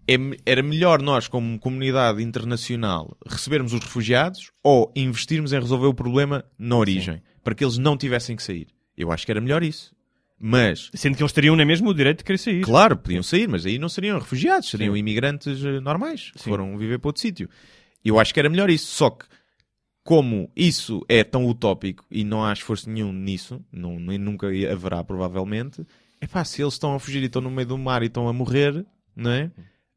é era melhor nós, como comunidade internacional, recebermos os refugiados ou investirmos em resolver o problema na origem, para que eles não tivessem que sair. Eu acho que era melhor isso. Mas, Sendo que eles teriam na mesma o direito de querer sair. claro, podiam sair, mas aí não seriam refugiados, seriam Sim. imigrantes eh, normais, que Sim. foram viver para outro sítio. Eu acho que era melhor isso. Só que, como isso é tão utópico e não há esforço nenhum nisso, não, nem nunca haverá provavelmente, é pá, se eles estão a fugir e estão no meio do mar e estão a morrer, não é?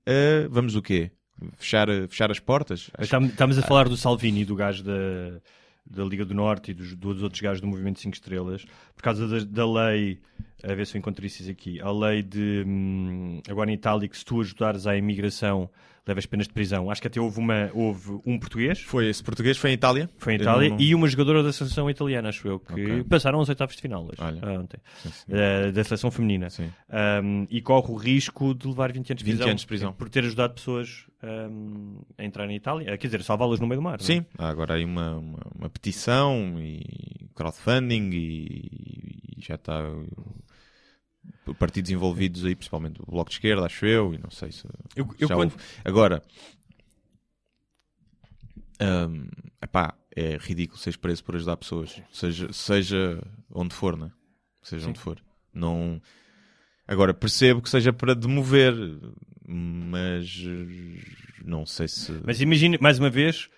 Ah, vamos o quê? Fechar, fechar as portas? Estamos a falar do Salvini, do gajo da, da Liga do Norte e dos, dos outros gajos do Movimento 5 Estrelas, por causa da, da lei, a ver se eu encontro isso aqui, a lei de, hum, agora em Itália, que se tu ajudares à imigração, levas penas de prisão. Acho que até houve, uma, houve um português, Foi esse português, foi em Itália? foi em Itália, não- e uma jogadora da seleção italiana, acho eu, que Ok. passaram aos oitavos de final hoje, Olha. ah, ontem, Sim, sim. eh, da seleção feminina. Sim. Um, e corre o risco de levar 20 anos de 20 prisão, anos de prisão. por ter ajudado pessoas um, a entrar em Itália, quer dizer, salvá-las no meio do mar. é? Sim, há agora aí uma, uma, uma petição e crowdfunding e, e já está partidos envolvidos aí, principalmente o Bloco de Esquerda, acho eu, e não sei se Eu, eu quando-. Agora, hum, epá, é ridículo seres preso por ajudar pessoas, seja, seja onde for, né? Seja onde for. Não... Agora, percebo que seja para demover, mas não sei se... Mas imagine, mais uma vez,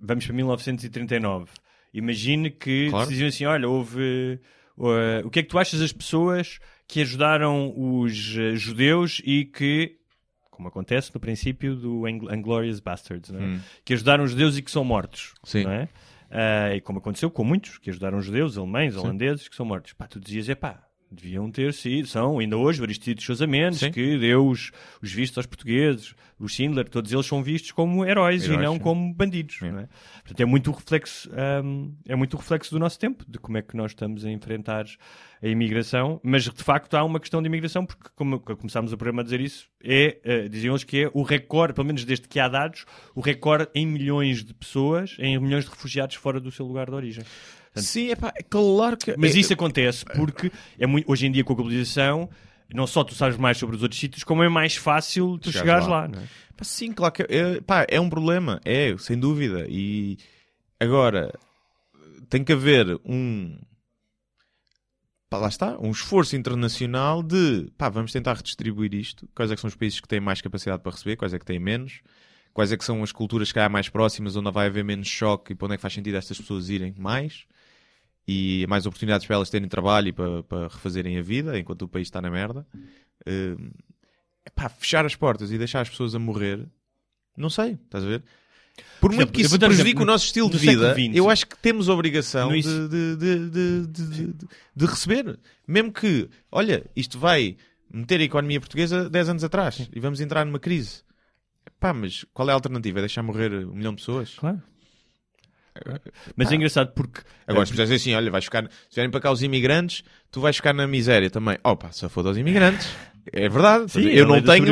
vamos para 1939. Imagine que Claro. diziam assim: olha, houve. uh, o que é que tu achas das pessoas que ajudaram os uh, judeus e que. Como acontece no princípio do Ang- Inglorious Bastards, é? Hum. que ajudaram os judeus e que são mortos. Sim. É? Ah, e como aconteceu com muitos que ajudaram os judeus, alemães, holandeses, que são mortos. Pá, tu dizias, é pá, deviam ter sido, são ainda hoje o Aristides Sousa Mendes, Sim. que deu os, os vistos aos portugueses, o Schindler, todos eles são vistos como heróis, e Heróis, não sim. como bandidos. Sim. Não é? Portanto, é muito reflexo, hum, é muito reflexo do nosso tempo, de como é que nós estamos a enfrentar a imigração, mas de facto há uma questão de imigração, porque como começámos o programa a dizer isso, é, eh, diziam eles que é o recorde, pelo menos desde que há dados, o recorde em milhões de pessoas, em milhões de refugiados fora do seu lugar de origem. Sim, é claro que... Mas é- isso acontece porque é muito, hoje em dia com a globalização, não só tu sabes mais sobre os outros sítios, como é mais fácil tu Chegares chegares lá. lá. não é? Pá, sim, claro que é, pá, é um problema, é, sem dúvida. E agora tem que haver um. Pá, lá está, um esforço internacional de pá, vamos tentar redistribuir isto. Quais é que são os países que têm mais capacidade para receber, quais é que têm menos, quais é que são as culturas que há mais próximas, onde vai haver menos choque e para onde é que faz sentido estas pessoas irem mais e mais oportunidades para elas terem trabalho e para, para refazerem a vida enquanto o país está na merda. Epá, fechar as portas e deixar as pessoas a morrer, não sei, estás a ver? Por muito exemplo, que isso prejudique exemplo. o nosso estilo de vida, eu acho que temos a obrigação de, de, de, de, receber. Mesmo que, olha, isto vai meter a economia portuguesa 10 anos atrás e vamos entrar numa crise. Pá, mas qual é a alternativa? É deixar morrer um milhão de pessoas? Claro. Mas é engraçado porque Agora, se puderes dizer assim, olha, vais ficar, se vierem para cá os imigrantes, tu vais ficar na miséria também. Opa, só foda aos imigrantes. É verdade. Sim, eu, é a não tenho,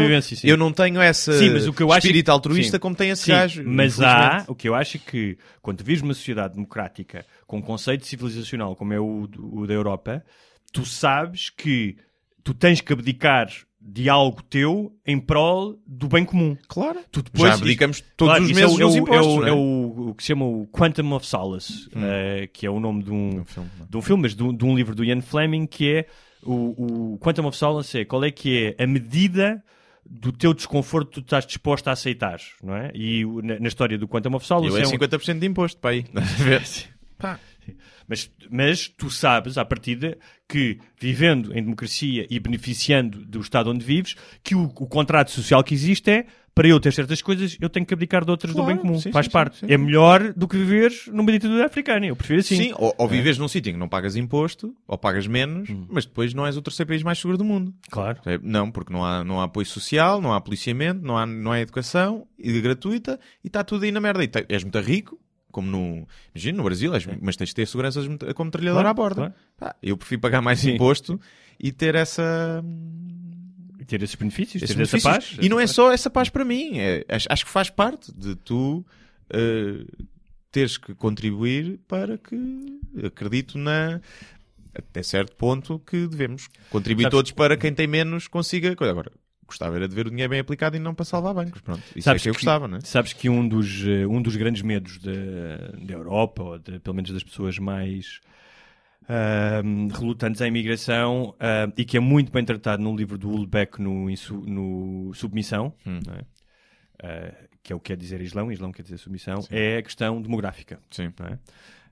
eu não tenho essa Sim, mas o que eu acho é espírito que- altruísta sim. como tem esse Sim, gajo. mas há, o que eu acho é que quando vives uma sociedade democrática com um conceito civilizacional como é o, o da Europa, tu sabes que tu tens que abdicar de algo teu em prol do bem comum. Claro. Tu depois, Já abdicamos todos Claro, os isso meses é o, é o- impostos, é o, é? é o- o que se chama o Quantum of Solace, eh, que é o nome de um, Um filme, é? de um filme, mas de um, de um livro do Ian Fleming, que é o, o Quantum of Solace é qual é que é a medida do teu desconforto que tu estás disposto a aceitar, não é? E na, na história do Quantum of Solace Eu é é um- 50% de imposto para aí. Pá. Mas, mas tu sabes, à partida, que vivendo em democracia e beneficiando do Estado onde vives, que o, o contrato social que existe é para eu ter certas coisas, eu tenho que abdicar de outras do Claro, bem comum. sim, Faz sim, parte. sim, sim. É melhor do que viveres numa ditadura africana. Eu prefiro assim. Sim, ou, ou vives num sítio em que não pagas imposto, ou pagas menos, Hum. mas depois não és o terceiro país mais seguro do mundo. Claro. É, Não, porque não há, não há apoio social, não há policiamento, não há, não há educação e gratuita e está tudo aí na merda. E te- és muito rico, como no. Imagina, no Brasil, és- mas tens de ter seguranças como trilhador Claro, à borda. claro. Pá, eu prefiro pagar mais Sim. imposto e ter essa. E ter esses benefícios, esses ter essa benefícios. paz. E não é só essa paz para mim. é- acho, acho que faz parte de tu eh, teres que contribuir para que acredito na. Até certo ponto que devemos contribuir Sabes- todos para quem tem menos consiga. Agora, gostava era de ver o dinheiro bem aplicado e não para salvar bancos. Pronto, isso Sabes é que eu que- gostava, não é? Sabes que um dos, eh, um dos grandes medos da, Europa, ou de- pelo menos das pessoas mais ahm, relutantes à imigração, ah, e que é muito bem tratado no livro do Ulbeck no, no Submissão, Hum. é? Ah, que é o que quer dizer Islão, Islão quer dizer submissão, é a questão demográfica. Sim. não é?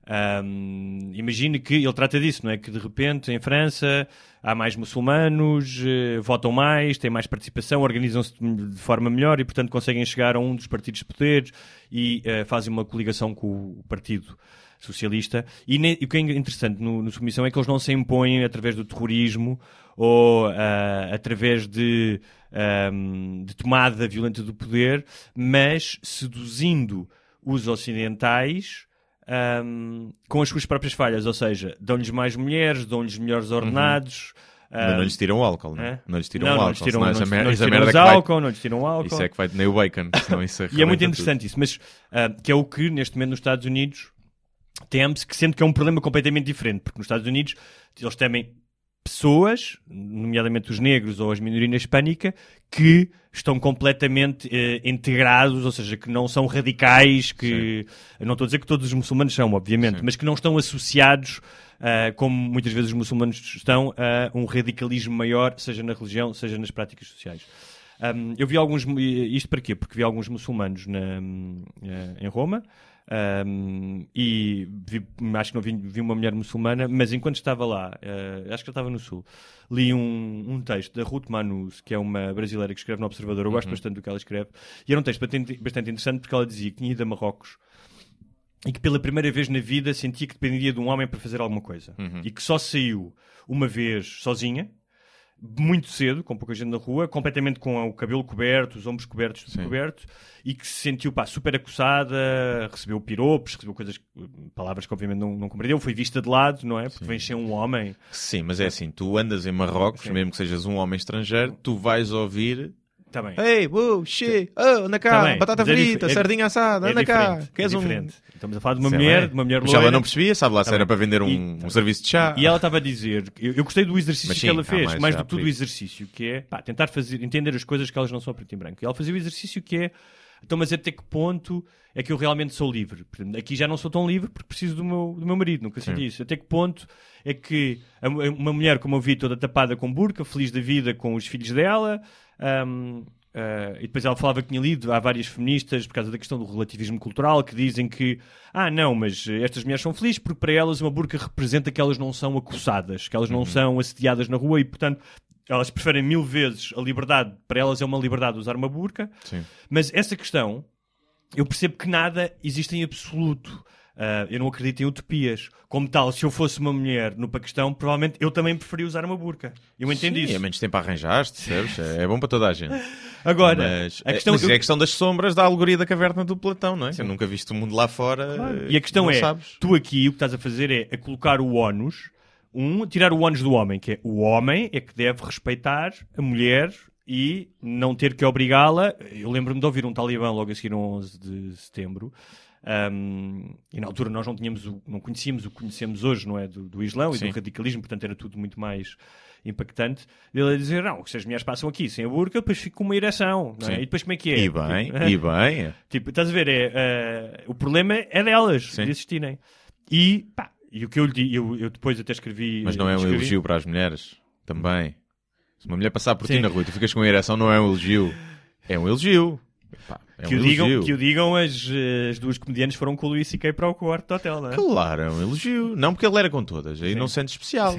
Ahm, imagine que ele trata disso, não é? Que de repente em França há mais muçulmanos, eh, votam mais, têm mais participação, organizam-se de forma melhor e, portanto, conseguem chegar a um dos partidos de poderes e eh, fazem uma coligação com o Partido Socialista. E, ne- e o que é interessante no, no Submissão é que eles não se impõem através do terrorismo ou ah, através de, ahm, de tomada violenta do poder, mas seduzindo os ocidentais ahm, com as suas próprias falhas, ou seja, dão-lhes mais mulheres, dão-lhes melhores ordenados. Mas não lhes tiram o álcool, não é? Não lhes tiram não, o não álcool, lhes tiram, não essa não lhes tiram merda que vai- álcool, não lhes tiram o álcool. Isso é que vai nem o bacon, isso E é muito interessante isso, mas ah, que é o que neste momento nos Estados Unidos temos, que sendo que é um problema completamente diferente, porque nos Estados Unidos eles temem pessoas, nomeadamente os negros ou as minorias hispânicas, que estão completamente eh, integrados, ou seja, que não são radicais, que eu não estou a dizer que todos os muçulmanos são, obviamente, Sim. mas que não estão associados, ah, como muitas vezes os muçulmanos estão, a um radicalismo maior, seja na religião, seja nas práticas sociais. Um, eu vi alguns. Isto para quê? Porque vi alguns muçulmanos na, eh, em Roma um, e vi- acho que não vi, vi uma mulher muçulmana, mas enquanto estava lá, eh, acho que eu estava no Sul, li um, um texto da Ruth Manus, que é uma brasileira que escreve no Observador. Eu gosto bastante do que ela escreve, e era um texto bastante, bastante interessante porque ela dizia que tinha ido a Marrocos e que pela primeira vez na vida sentia que dependia de um homem para fazer alguma coisa. E que só saiu uma vez sozinha muito cedo, com pouca gente na rua, completamente com o cabelo coberto, os ombros cobertos, tudo Sim. coberto, e que se sentiu pá, super acossada, recebeu piropos, recebeu coisas, palavras que obviamente não, não compreendeu, foi vista de lado, não é? Porque vem ser um homem. Sim, mas é assim, tu andas em Marrocos, Sim. mesmo que sejas um homem estrangeiro, tu vais ouvir Está bem. Ei, uou, xê, oh, anda cá, Tá bem, batata mas é frita, dif- é- sardinha assada, é anda cá. diferente, Queres é um... diferente. Estamos a falar de uma Sei mulher, lá. de uma mulher Mas loira. ela não percebia, sabe lá se Tá era bem. para vender um, E- um serviço de chá. E ela estava a dizer, eu, eu gostei do exercício Mas que sim, ela há fez, mais mais, já do que tudo o exercício, que é pá, tentar fazer, entender as coisas que elas não são a preto e branco. E ela fazia o exercício que é, então, mas até que ponto é que eu realmente sou livre? Aqui já não sou tão livre porque preciso do meu, do meu marido, nunca senti isso. Até que ponto é que uma mulher como eu vi, toda tapada com burca, feliz da vida com os filhos dela, ahm, ah, e depois ela falava que tinha lido, há várias feministas, por causa da questão do relativismo cultural, que dizem que, ah, não, mas eh, estas mulheres são felizes porque para elas uma burca representa que elas não são acossadas, que elas não são assediadas na rua e, portanto, elas preferem mil vezes a liberdade, para elas é uma liberdade usar uma burca, Sim. mas essa questão, eu percebo que nada existe em absoluto. Ah, eu não acredito em utopias. Como tal, se eu fosse uma mulher no Paquistão, provavelmente eu também preferia usar uma burca. Eu entendo Sim, isso. é menos tempo a arranjar-te, percebes? É é bom para toda a gente. Agora, Mas, a questão, mas eu- é a questão das sombras da alegoria da caverna do Platão, não é? Eu nunca viste o mundo lá fora. Claro. E a questão é, sabes. tu aqui o que estás a fazer é a colocar o ónus, um, tirar o ónus do homem, que é o homem é que deve respeitar a mulher e não ter que obrigá-la. Eu lembro-me de ouvir um talibã logo a seguir ao 11 de setembro. Um, e na altura nós não tínhamos o, não conhecíamos o que conhecemos hoje, não é? Do, do Islão Sim. e do radicalismo, portanto era tudo muito mais impactante. Ele a dizer: Não, se as mulheres passam aqui sem a burca, depois fico com uma ereção, é? E depois como é que é? E bem, Tipo, e bem. Tipo, estás a ver? É, eh, o problema é delas, Sim. de existirem. E, pá, e o que eu lhe di- eu, eu depois até escrevi. Mas não é um escrevi- elogio para as mulheres? Também. Se uma mulher passar por ti Sim. na rua e tu ficas com a ereção, não é um elogio. É um elogio. Pá, é Que, um o digam, que o digam as, as duas comediantes foram com o Luís C.K. para o quarto do hotel, não é? Claro, é um elogio. Não porque ele era com todas, aí Sim. não sente especial.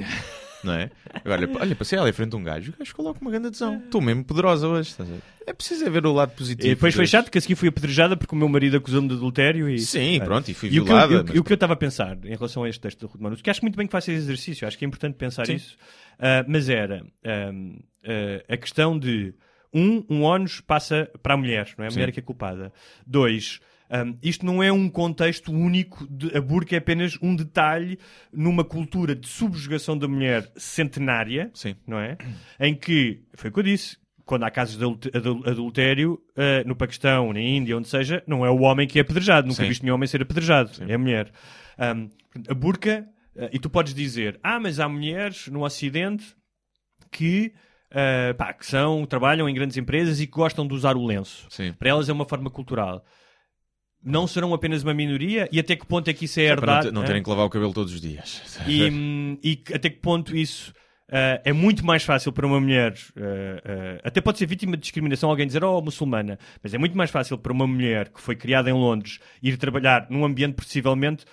Não é? Agora, olha, passei ali em frente a um gajo, o gajo coloca uma grande adesão. Estou mesmo poderosa hoje. estás a ver? É preciso é ver o lado positivo. E depois foi chato que a seguir fui apedrejada porque o meu marido acusou-me de adultério e... Sim, pronto, e fui E o que, eu, violada. e o- mas e o que eu estava a pensar em relação a este texto do Manus, que acho muito bem que faça esse exercício, acho que é importante pensar Sim. isso, ah, mas era ahm, ah, a questão de um, um ónus passa para a mulher, não é? A Sim. mulher que é culpada. Dois, ahm, isto não é um contexto único, de, a burca é apenas um detalhe numa cultura de subjugação da mulher centenária, Sim. não é? Em que, foi o que eu disse, quando há casos de adul- adul- adultério, eh, no Paquistão, na Índia, onde seja, não é o homem que é apedrejado. Nunca Sim. viste nenhum homem ser apedrejado. É a mulher. Ahm, a burca, eh, e tu podes dizer, ah, mas há mulheres no Ocidente que uh, pá, que são, trabalham em grandes empresas e que gostam de usar o lenço. Sim. Para elas é uma forma cultural. Não serão apenas uma minoria? E até que ponto é que isso é herdado? não terem que lavar o cabelo todos os dias. E, hum, e até que ponto isso ah, é muito mais fácil para uma mulher, ah, ah, até pode ser vítima de discriminação, alguém dizer, oh, muçulmana, mas é muito mais fácil para uma mulher que foi criada em Londres ir trabalhar num ambiente possivelmente,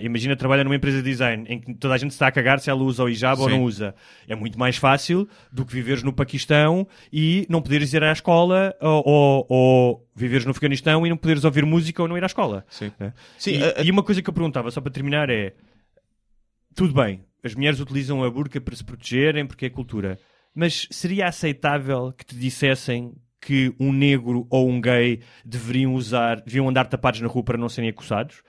imagina trabalhar numa empresa de design em que toda a gente se está a cagar se ela usa o hijab ou Sim. não usa. É muito mais fácil do que viveres no Paquistão e não poderes ir à escola ou, ou, ou viveres no Afeganistão e não poderes ouvir música ou não ir à escola. Sim. É. Sim, e, e uma coisa que eu perguntava, só para terminar, é: tudo bem, as mulheres utilizam a burca para se protegerem porque é cultura, mas seria aceitável que te dissessem que um negro ou um gay deveriam usar, deviam andar tapados na rua para não serem acusados?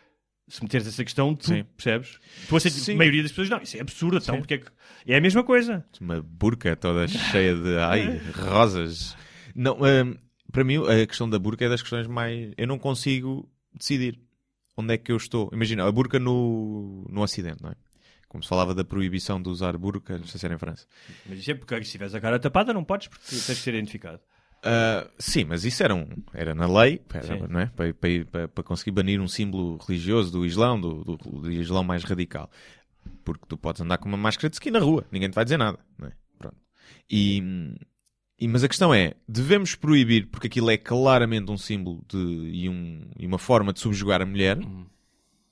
Se meteres essa questão, tu Sim. percebes? Tu aceitas, Sim. a maioria das pessoas, não, isso é absurdo, então, porque é, que... é a mesma coisa. Uma burca toda cheia de ai, rosas. Não, hum, para mim, a questão da burca é das questões mais. Eu não consigo decidir onde é que eu estou. Imagina, a burca no, no Ocidente, não é? Como se falava da proibição de usar burca, não sei se era em França. Mas isso é porque se tiveres a cara tapada, não podes, porque tens de ser identificado. Ah, sim, mas isso era, um, era na lei, era, não é? para, para- para- conseguir banir um símbolo religioso do Islão, do, do, do Islão mais radical. Porque tu podes andar com uma máscara de ski na rua, ninguém te vai dizer nada. Não é? Pronto. E, e- mas a questão é: devemos proibir porque aquilo é claramente um símbolo de, e, um- e uma forma de subjugar a mulher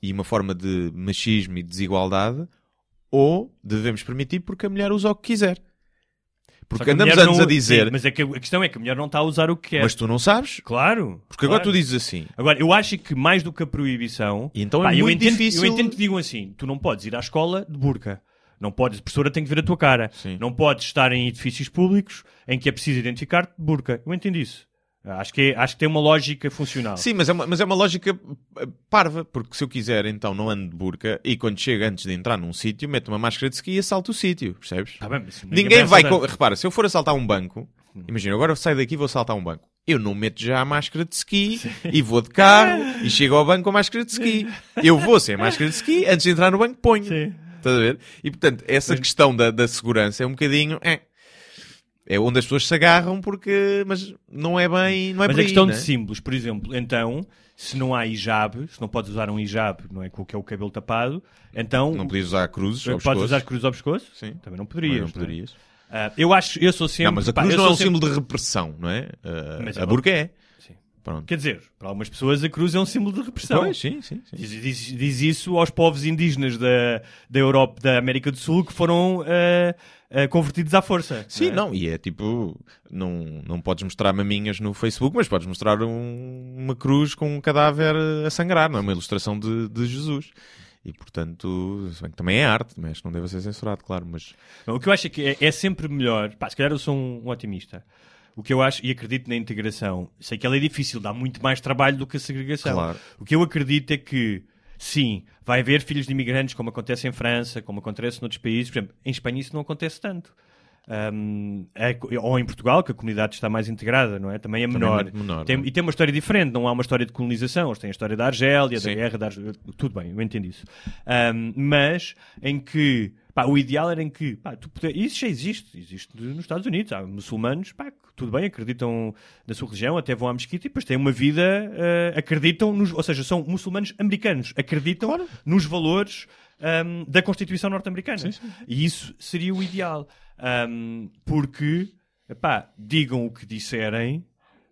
e uma forma de machismo e desigualdade, ou devemos permitir porque a mulher usa o que quiser? Porque que a andamos anos não- a dizer, Sim, mas é que a questão é que a mulher não está a usar o que quer. mas tu não sabes, Claro. porque agora claro. tu dizes assim. Agora, eu acho que mais do que a proibição. E então é pá, eu muito entendo, difícil- Eu entendo que digam assim: tu não podes ir à escola de burca. Não podes, a professora tem que ver a tua cara. Sim. Não podes estar em edifícios públicos em que é preciso identificar-te de burca. Eu entendo isso. Acho que, é- acho que tem uma lógica funcional. Sim, mas é, uma, mas é uma lógica eh, parva, porque se eu quiser, então não ando de burca e quando chego antes de entrar num sítio, meto uma máscara de ski e assalto o sítio, percebes? Tá bem, mas Ninguém, vai. co- Repara, se eu for assaltar um banco, imagina, agora eu saio daqui e vou assaltar um banco. Eu não meto já a máscara de ski e vou de carro e chego ao banco com a máscara de ski. Eu vou sem a máscara de ski, antes de entrar no banco ponho. Sim. Estás a ver? E portanto, essa questão da, da segurança é um bocadinho. É, é onde as pessoas se agarram porque. Mas não é bem. Não é Mas a aí, questão né? de símbolos, por exemplo, então, se não há hijab, se não podes usar um hijab, não é com o que é o cabelo tapado, então Não podias usar cruzes. ao podes pescoço. usar cruz ao pescoço? Sim. Também não Não, poderias. não não é? poderias. Ah, eu acho, eu sou sempre. Não, mas a pá, cruz eu não é um sempre- símbolo de repressão, não é? Uh, Mas é a uma- burca é. Pronto. Quer dizer, para algumas pessoas a cruz é um símbolo de repressão. Pois, sim, sim. sim. Diz, diz- diz isso aos povos indígenas da, da Europa, da América do Sul, que foram ah, ah, convertidos à força. Sim, é? não, e é tipo, não, não podes mostrar maminhas no Facebook, mas podes mostrar um- uma cruz com um cadáver a sangrar, não é? Uma ilustração de, de Jesus. E portanto, se bem que também é arte, mas não deve ser censurado, claro, mas Não, O que eu acho é que é, é sempre melhor. Pá, se calhar eu sou um, um otimista. O que eu acho, e acredito na integração, sei que ela é difícil, dá muito mais trabalho do que a segregação. Claro. O que eu acredito é que, sim, vai haver filhos de imigrantes, como acontece em França, como acontece noutros países. Por exemplo, em Espanha isso não acontece tanto. Ahm, é ou em Portugal, que a comunidade está mais integrada, não é? Também é Também menor. é menor, Tem- é? e tem uma história diferente, não há uma história de colonização. Eles têm a história da Argélia, Sim. da guerra da Argélia. Tudo bem, eu entendo isso. Ahm, mas em que pá, o ideal era em que pá, tu puder- isso já existe, existe nos Estados Unidos. Há muçulmanos pá, tudo bem, acreditam na sua religião, até vão à mesquita e depois têm uma vida, ah, acreditam, nos, ou seja, são muçulmanos americanos, acreditam nos valores ahm, da Constituição norte-americana. E isso seria o ideal. Ahm, porque, epá, digam o que disserem,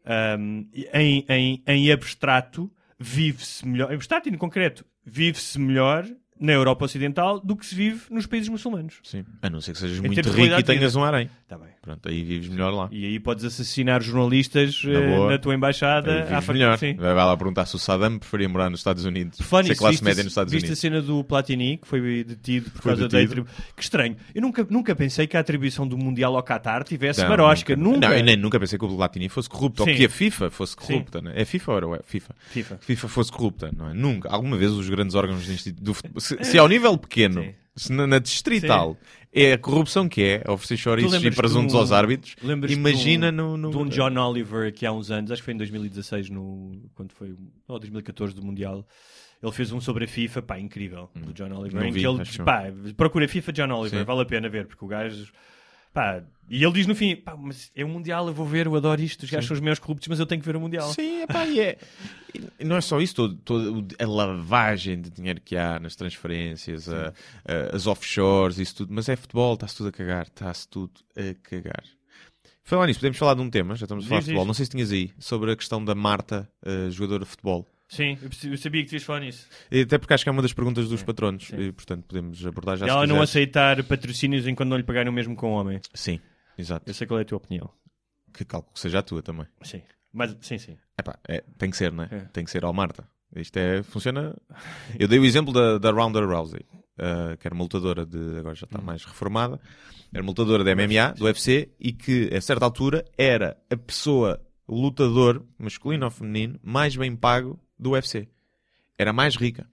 ahm, em, em, em abstrato, vive-se melhor, em abstrato e no concreto, vive-se melhor na Europa Ocidental do que se vive nos países muçulmanos. sim. A não ser que sejas Em muito rico e tenhas um harém. Tá bem. Pronto, aí vives melhor lá. E aí podes assassinar jornalistas Na eh, boa. na tua embaixada. Aí vives melhor. Sim. Vai lá perguntar se o Saddam preferia morar nos Estados Unidos. Falar ser classe viste, média nos Estados viste a Unidos. cena do Platini, que foi detido por Foi causa da detido. atribu... Que estranho. Eu nunca, nunca pensei que a atribuição do Mundial ao Qatar tivesse Não, marosca. Nunca. Não, eu nem nunca pensei que o Latini fosse corrupto, ou Sim. que a FIFA fosse corrupta. Né? É FIFA ou o FIFA? FIFA. FIFA fosse corrupta, não é? Nunca. Alguma vez os grandes órgãos do do futebol, se, se ao nível pequeno, Sim. se na, na distrital, é a corrupção que é, oferecer chouriços e presuntos um- aos árbitros, imagina de no, no... de um John Oliver que há uns anos, acho que foi em 2016, no, quando foi, ou 2014 do Mundial, ele fez um sobre a FIFA, pá, incrível, do John Oliver. Não em vi, que ele, pá, procura FIFA John Oliver, Sim. vale a pena ver, porque o gajo, Pá, e ele diz no fim: pá, mas é o Mundial, eu vou ver, eu adoro isto, os gajos são os meus corruptos, mas eu tenho que ver o Mundial. Sim, epá, e é. E não é só isso, todo, todo, a lavagem de dinheiro que há nas transferências, a- a- as offshores, isso tudo, mas é futebol, está-se tudo a cagar, está-se tudo a cagar. Falar nisso, podemos falar de um tema, já estamos a falar Diz, de futebol, diz. não sei se tinhas aí, sobre a questão da Marta, eh, jogadora de futebol. Sim, eu sabia que tu ias falar nisso. E Até porque acho que é uma das perguntas dos patronos, sim. e portanto podemos abordar já E ela não aceitar patrocínios enquanto não lhe pagarem o mesmo com o homem. Sim, exato. Eu sei qual é a tua opinião. Que calculo que seja a tua também. Sim. Mas, sim, sim. Epá, é, tem que ser, né? É. Tem que ser ao Marta. Isto é, funciona. Eu dei o exemplo da, da Ronda Rousey, uh, que era uma lutadora de. Agora já está Hum. mais reformada. Era uma lutadora de MMA, do UFC, e que a certa altura era a pessoa, o lutador, masculino ou feminino, mais bem pago do UFC. Era mais rica.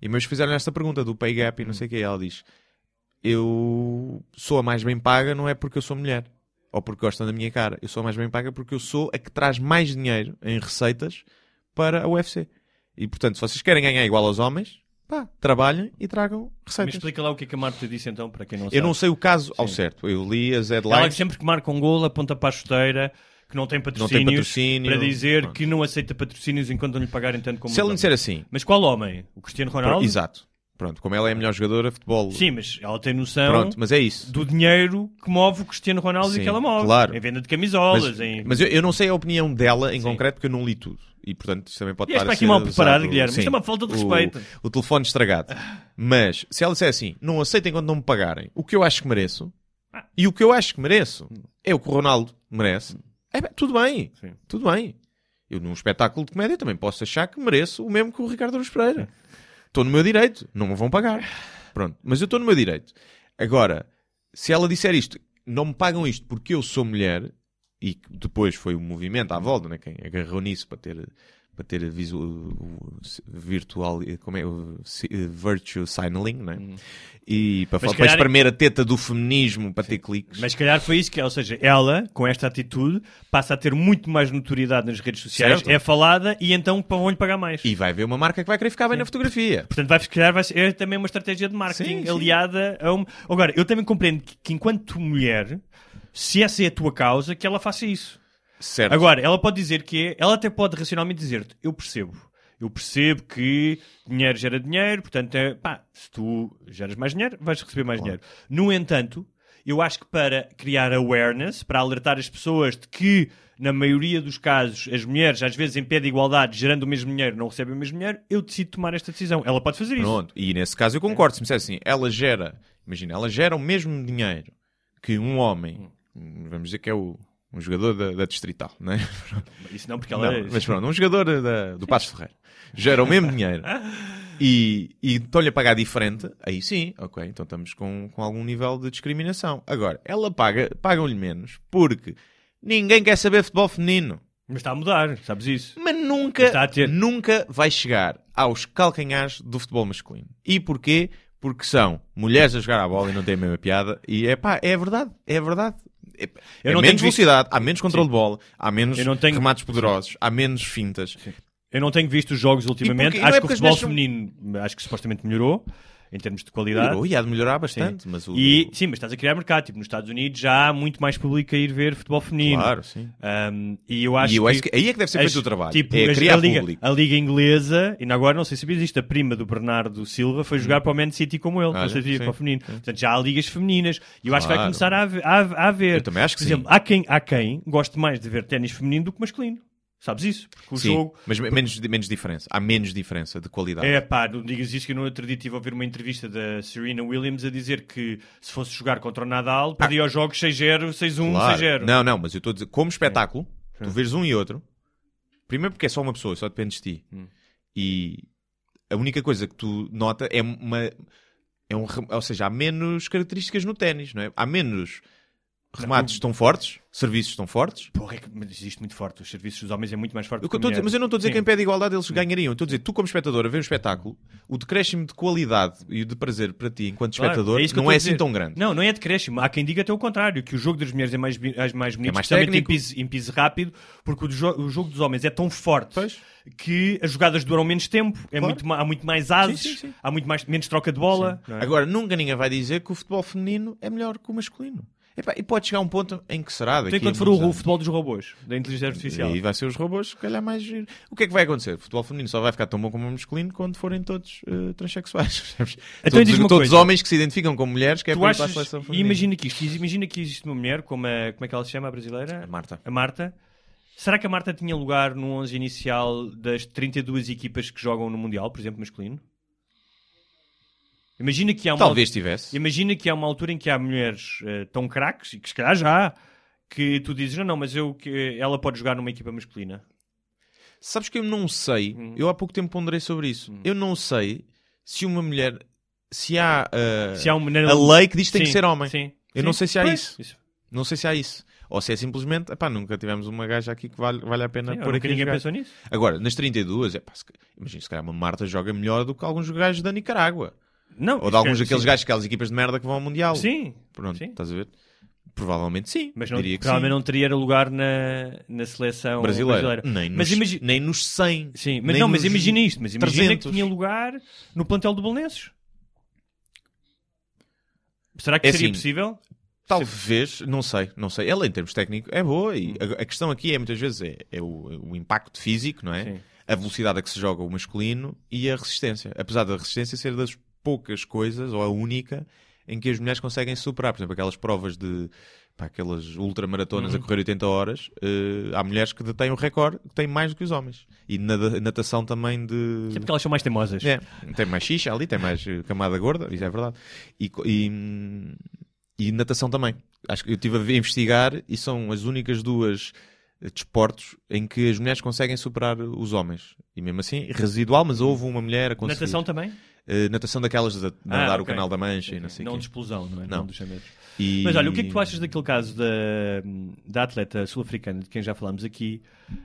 E meus fizeram esta pergunta do pay gap e não sei o que. Ela diz: Eu sou a mais bem paga, não é porque eu sou mulher ou porque gostam da minha cara. Eu sou a mais bem paga porque eu sou a que traz mais dinheiro em receitas para a UFC. E portanto, se vocês querem ganhar igual aos homens, pá, trabalhem e tragam Me receitas. explica lá o que é que a Marta disse então, para quem não sabe. Eu não sei o caso ao Sim. certo. Eu li as Ela headlines. sempre que marca um gol aponta para a chuteira, que não tem patrocínios, patrocínio, para dizer pronto. que não aceita patrocínios enquanto não lhe pagarem tanto como Se me disser assim, Mas qual homem? O Cristiano Ronaldo? exato. Pronto, como ela é a melhor jogadora de futebol. Sim, mas ela tem noção Pronto, mas é isso. do dinheiro que move o Cristiano Ronaldo Sim, e que ela move. claro. Em venda de camisolas, Mas, em... mas eu, eu não sei a opinião dela em Sim. concreto porque eu não li tudo. E portanto isto também pode E estar a aqui mal preparado, Guilherme. Sim. Isto é uma falta de O- respeito. O, telefone estragado. Mas se ela disser assim, não aceito enquanto não me pagarem o que eu acho que mereço, Ah. e o que eu acho que mereço é o que o Ronaldo merece, é tudo bem. Sim. Tudo bem. Eu num espetáculo de comédia também posso achar que mereço o mesmo que o Ricardo Aruz Pereira. Estou no meu direito. Não me vão pagar. Pronto. Mas eu estou no meu direito. Agora, se ela disser isto, não me pagam isto porque eu sou mulher, e depois foi o movimento à volta, né, quem agarrou nisso para ter, para ter visual, virtual, como é, virtue signaling, né? E para, Mas fa- se para calhar- espremer a teta do feminismo para ter cliques. Mas se calhar foi isso que, ou seja, ela, com esta atitude, passa a ter muito mais notoriedade nas redes sociais, Certo. é falada e então vão-lhe pagar mais. E vai haver uma marca que vai querer ficar bem na fotografia. Portanto, vai, calhar vai ser é também uma estratégia de marketing Sim, sim. aliada a um... Agora, eu também compreendo que, que enquanto mulher, se essa é a tua causa, que ela faça isso. Certo. Agora, ela pode dizer que é, ela até pode racionalmente dizer-te, eu percebo. Eu percebo que dinheiro gera dinheiro, portanto, é, pá, se tu geras mais dinheiro, vais receber mais dinheiro. No entanto, eu acho que para criar awareness, para alertar as pessoas de que, na maioria dos casos, as mulheres, às vezes, em pé de igualdade, gerando o mesmo dinheiro, não recebem o mesmo dinheiro, eu decido tomar esta decisão. Ela pode fazer isso. Pronto. E nesse caso eu concordo. Se me disser assim, ela gera, imagina, ela gera o mesmo dinheiro que um homem, vamos dizer que é o, um jogador da, da Distrital, não é? Isso não, porque ela... Não, mas pronto, um jogador da- do Passos Ferreira gera o mesmo dinheiro e, e estão-lhe a pagar diferente, aí sim, ok, então estamos com, com algum nível de discriminação. Agora, ela paga, pagam-lhe menos porque ninguém quer saber futebol feminino. Mas está a mudar, sabes isso? Mas nunca, a ter- nunca vai chegar aos calcanhares do futebol masculino. E porquê? Porque são mulheres a jogar a bola e não têm a mesma piada. E é pá, é verdade, é verdade. É, Eu é não menos tenho visto- velocidade, há menos controle Sim. de bola, há menos tenho- remates poderosos, há menos fintas. Eu não tenho visto os jogos ultimamente. porque- Acho é que o futebol feminino acho que supostamente melhorou em termos de qualidade. Melhorou e há de melhorar bastante, mas o... E sim, mas estás a criar mercado. Tipo, nos Estados Unidos já há muito mais público a ir ver futebol feminino. Claro, sim. Um, e eu acho E eu que, acho que aí é que deve ser feito o trabalho. Tipo, é criar a, Liga, público. a Liga Inglesa, e agora não sei se sabias isto, a prima do Bernardo Silva foi jogar para o Man City como ele, Olha, não sim, para o feminino. Portanto, já há ligas femininas. E eu acho que vai Claro. começar a haver. A, a haver. Eu também acho que Por sim. exemplo, há quem, há quem goste mais de ver ténis feminino do que masculino. Sabes isso? Porque o Sim, jogo. mas me- menos, menos diferença. Há menos diferença de qualidade. É pá, não digas isso que eu no outro dia estive a ouvir uma entrevista da Serena Williams a dizer que se fosse jogar contra o Nadal, perdia os jogos 6-0, 6-1, Claro. 6-0. Não, não, mas eu estou a dizer, como espetáculo, tu vês um e outro, primeiro porque é só uma pessoa, só dependes de ti. Hum. E a única coisa que tu nota é uma. É um, ou seja, há menos características no ténis, não é? Há menos remates tão fortes, serviços tão fortes. Porra, é que mas existe muito forte. Os serviços dos homens é muito mais forte Eu que a dizer- mas eu não estou a dizer Sim. que em pé de igualdade eles ganhariam. Eu estou a dizer, tu como espectador, a ver um espetáculo, o decréscimo de qualidade e de prazer para ti enquanto Claro, espectador isso que eu não estou é a assim dizer. tão grande. Não, não é decréscimo. Há quem diga até o contrário, que o jogo das mulheres é mais, bi- é mais bonito, mais especialmente em técnico. piso, em piso rápido, porque o, jo- o jogo dos homens é tão forte Pois. que as jogadas duram menos tempo, é Claro. muito, ma- há muito mais ases, Sim, sim, sim. há muito mais, menos troca de bola. não é? Agora, nunca ninguém vai dizer que o futebol feminino é melhor que o masculino. Epá, e pode chegar a um ponto em que será daqui Então, a quando for o, anos. futebol dos robôs, da inteligência artificial. E vai ser os robôs, se calhar mais giro. O que é que vai acontecer? O futebol feminino só vai ficar tão bom como o masculino quando forem todos eh, transexuais. Então todos todos homens que se identificam como mulheres, que é tu para para a achas, seleção e feminina. imagina que isto, imagina que existe uma mulher, como, a, como é que ela se chama, a brasileira? A Marta. A Marta. Será que a Marta tinha lugar no 11 inicial das 32 equipas que jogam no Mundial, por exemplo, masculino? Imagina que há uma Talvez tivesse. Imagina que há uma altura em que há mulheres eh, tão craques, e que se calhar já que tu dizes, não, não, mas eu, que ela pode jogar numa equipa masculina. Sabes que eu não sei, Hum. eu há pouco tempo ponderei sobre isso. Eu não sei se uma mulher, se há uh, Se há uma a lei que diz que tem que Sim, ser homem. sim, Eu sim. não sei se há Pois, isso. Não sei se há isso. Ou se é simplesmente, epá, nunca tivemos uma gaja aqui que vale, vale a pena Sim, pôr aqui ninguém jogar. pensou nisso. Agora, nas 32, epá, se, imagina, se calhar uma Marta joga melhor do que alguns gajos da Nicarágua. Não, Ou de alguns daqueles gajos, aquelas equipas de merda que vão ao Mundial. Sim, Pronto, sim. estás a ver? Provavelmente sim. Mas não, diria que provavelmente sim. não teria lugar na, na seleção brasileira. brasileira. Nem, mas nos, imagi- nem nos 100. Sim, mas não, mas imagina isto. Mas imagina 300. que tinha lugar no plantel do Belenenses. Será que É seria assim, possível? Talvez, não sei, não sei. Ela em termos técnicos é boa e a, a questão aqui é muitas vezes é, é o, o impacto físico, não é? Sim. A velocidade a que se joga o masculino e a resistência. Apesar da resistência ser das poucas coisas, ou a única, em que as mulheres conseguem superar. Por exemplo, aquelas provas de pá, aquelas ultramaratonas Uhum. a correr 80 horas, eh, há mulheres que detêm o recorde, que têm mais do que os homens. E na natação também de. Sempre que elas são mais teimosas. É, tem mais xixa ali, tem mais eh, camada gorda, isso é verdade. E, e, e natação também. Acho que eu estive a investigar e são as únicas duas eh, desportos em que as mulheres conseguem superar os homens. E mesmo assim, residual, mas houve uma mulher a conseguir. Natação também? Eh, natação daquelas de nadar Ah, o ok. canal da Mancha e não sei o Não quê. de explosão, não é? Não. dos 100 metros. E- Mas olha, o que é que tu achas daquele caso da, da atleta sul-africana, de quem já falámos aqui,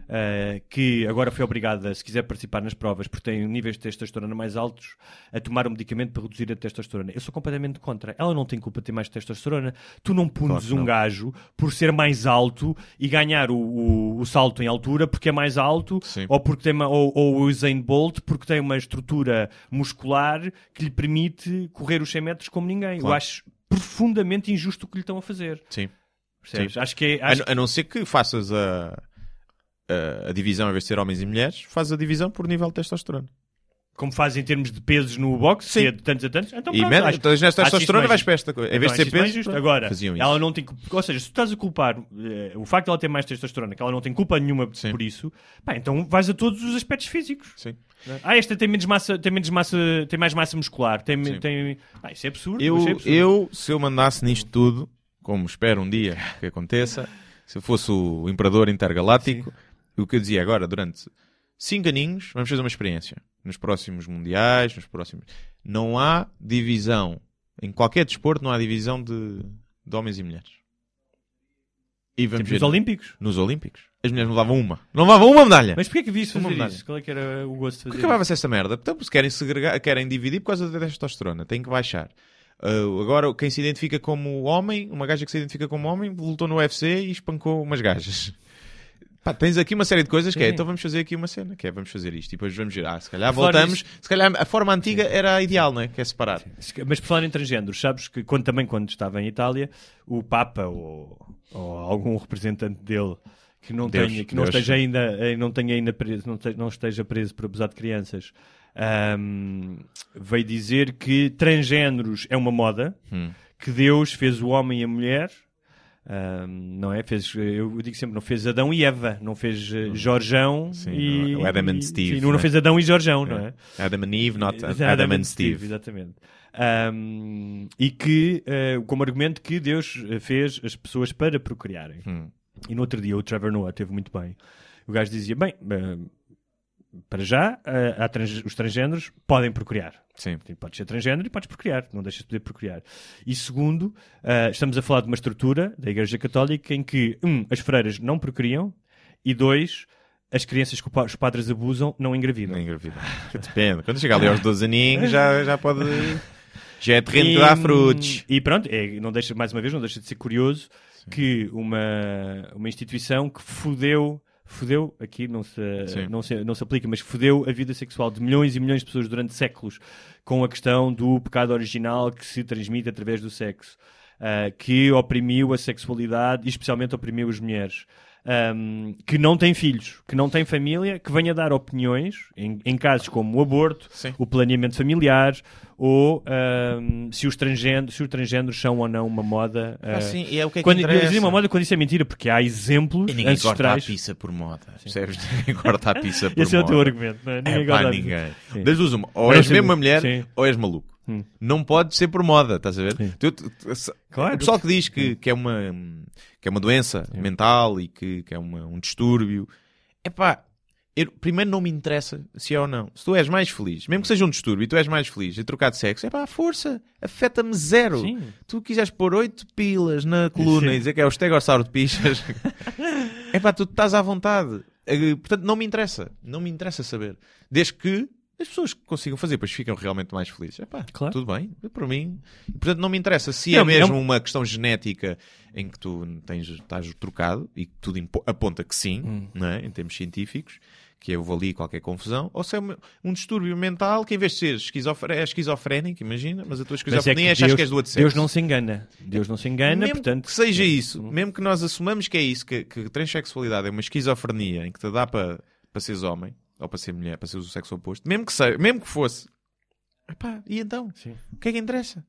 eh, que agora foi obrigada, se quiser participar nas provas, porque tem níveis de testosterona mais altos, a tomar um medicamento para reduzir a testosterona? Eu sou completamente contra. Ela não tem culpa de ter mais testosterona. Tu não punes Claro um não. gajo por ser mais alto e ganhar o, o- o salto em altura porque é mais alto, Sim. ou, porque tem uma, ou, ou o Usain Bolt porque tem uma estrutura muscular que lhe permite correr os 100 metros como ninguém. Eu Claro. acho profundamente injusto o que lhe estão a fazer. Sim. Percebes? Sim. Acho que é. A, Acho... não- a não ser que faças a, a, a divisão, em vez de ser homens e mulheres, fazes a divisão por nível de testosterona. Como faz em termos de pesos no boxe, Sim. que é de tantos a tantos. Então, e pronto, acho- então, nesta testosterona vais para esta coisa. Em Então, vez de ser peso, Agora, faziam isso. ela não tem. Ou seja, se tu estás a culpar eh, o facto de ela ter mais testosterona, que ela não tem culpa nenhuma Sim. por isso, pá, então vais a todos os aspectos físicos. Sim. Ah, esta tem menos massa, tem menos massa, tem mais massa muscular, tem, Sim. tem... Ah, isso é absurdo. Eu, é absurdo. eu, se eu mandasse nisto tudo, como espero um dia que aconteça, se eu fosse o imperador intergaláctico, o que eu dizia agora, durante cinco aninhos, vamos fazer uma experiência. Nos próximos mundiais, nos próximos. Não há divisão. Em qualquer desporto, não há divisão de, de homens e mulheres. E vamos Tipo ver nos Olímpicos. nos Olímpicos. As mulheres não levavam uma. Não levavam uma medalha. Mas porquê é que devias Uma medalha. isso? Qual é que era o gosto de fazer acabava-se esta merda. Então, se querem segregar, querem dividir por causa da testosterona, têm que baixar. Uh, agora, quem se identifica como homem, uma gaja que se identifica como homem, lutou no UFC e espancou umas gajas. Pá, tens aqui uma série de coisas que é, Sim. então vamos fazer aqui uma cena, que é, vamos fazer isto, e depois vamos girar. Ah, se calhar voltamos, se calhar a forma antiga era a ideal, não é? Que é separar. Mas por falar em transgêneros, sabes que quando, também quando estava em Itália, o Papa ou, ou algum representante dele que não, Deus, tenha, que não esteja ainda, eh, não tenha ainda preso, não, te- não esteja preso por abusar de crianças, ahm, veio dizer que transgêneros é uma moda, Hum. que Deus fez o homem e a mulher. Não é? Fez, eu digo sempre, não fez Adão e Eva, não fez eh, Jorjão Sim, e. não é? Adam and e- Steve, sim, não, né? fez Adão e Jorjão, não é? Adam and Eve, not Adam, Adam, and Steve. Exatamente. Ahm, e que, eh, como argumento, que Deus eh, fez as pessoas para procriarem. Hum. E no outro dia o Trevor Noah teve muito bem. O gajo dizia: bem, eh, para já, há trans- os transgêneros podem procriar. Sim. Tipo, Podes ser transgênero e podes procriar, não deixas de poder procriar. E segundo, eh, estamos a falar de uma estrutura da Igreja Católica em que, um, as freiras não procriam e dois, as crianças que os padres abusam não engravidam. Não engravida. Depende. Quando chegar ali aos 12 aninhos, já, já pode. Já é terreno que dá frutos. E pronto, é, não deixa, mais uma vez, não deixa de ser curioso que uma, uma instituição que fudeu, fudeu, aqui não se, Sim. não, se, não se aplica, mas fudeu a vida sexual de milhões e milhões de pessoas durante séculos com a questão do pecado original que se transmite através do sexo. ah, que oprimiu a sexualidade e especialmente oprimiu as mulheres. Ahm, que não tem filhos, que não tem família, que venha dar opiniões em, em casos como o aborto, Sim. o planeamento familiar ou ahm, se, os transgêneros, se os transgêneros são ou não uma moda. Ah, ah, sim, e é o que é que quando, eu interessa. digo uma moda quando isso é mentira, porque há exemplos E ninguém corta a ancestrais. pizza por moda. Percebes? Ninguém corta a pizza por Esse é o moda. teu argumento, não é? Ninguém É pá, ninguém. Duas uma. Ou és mesmo uma mulher, sim. ou és maluco. Hum. Não pode ser por moda, estás a ver? Sim. Tu- tu- tu- Claro. O pessoal que diz que, que, é, uma, que é uma doença mental e que, que é uma- um distúrbio, é pá. primeiro não me interessa se é ou não. Se tu és mais feliz, mesmo que seja um distúrbio e tu és mais feliz e trocar de sexo, é pá, força, afeta-me zero. Sim. Tu quiseres pôr oito pilas na coluna Sim. e dizer que é o estegossauro de pichas, é pá, tu estás à vontade. Eh, Portanto, não me interessa. Não me interessa saber. Desde que as pessoas consigam fazer, pois ficam realmente mais felizes. É pá, Claro. tudo bem. Para mim. Portanto, não me interessa. Se Não, é mesmo uma questão genética em que tu tens, estás trocado e que tudo aponta que sim, Hum. não é? em termos científicos, que houve ali qualquer confusão, ou se é uma- um distúrbio mental que em vez de ser é esquizofrénico, imagina, mas a tua Mas é esquizofrenia que achas Deus, que és do outro sexo. Deus não se engana. Deus não se engana, mesmo portanto... que seja isso, mesmo que nós assumamos que é isso, que, que transexualidade é uma esquizofrenia em que te dá para para seres homem, ou para ser mulher, para seres o sexo oposto, mesmo que, seja, mesmo que fosse, epá, e então? Sim. O que é que interessa?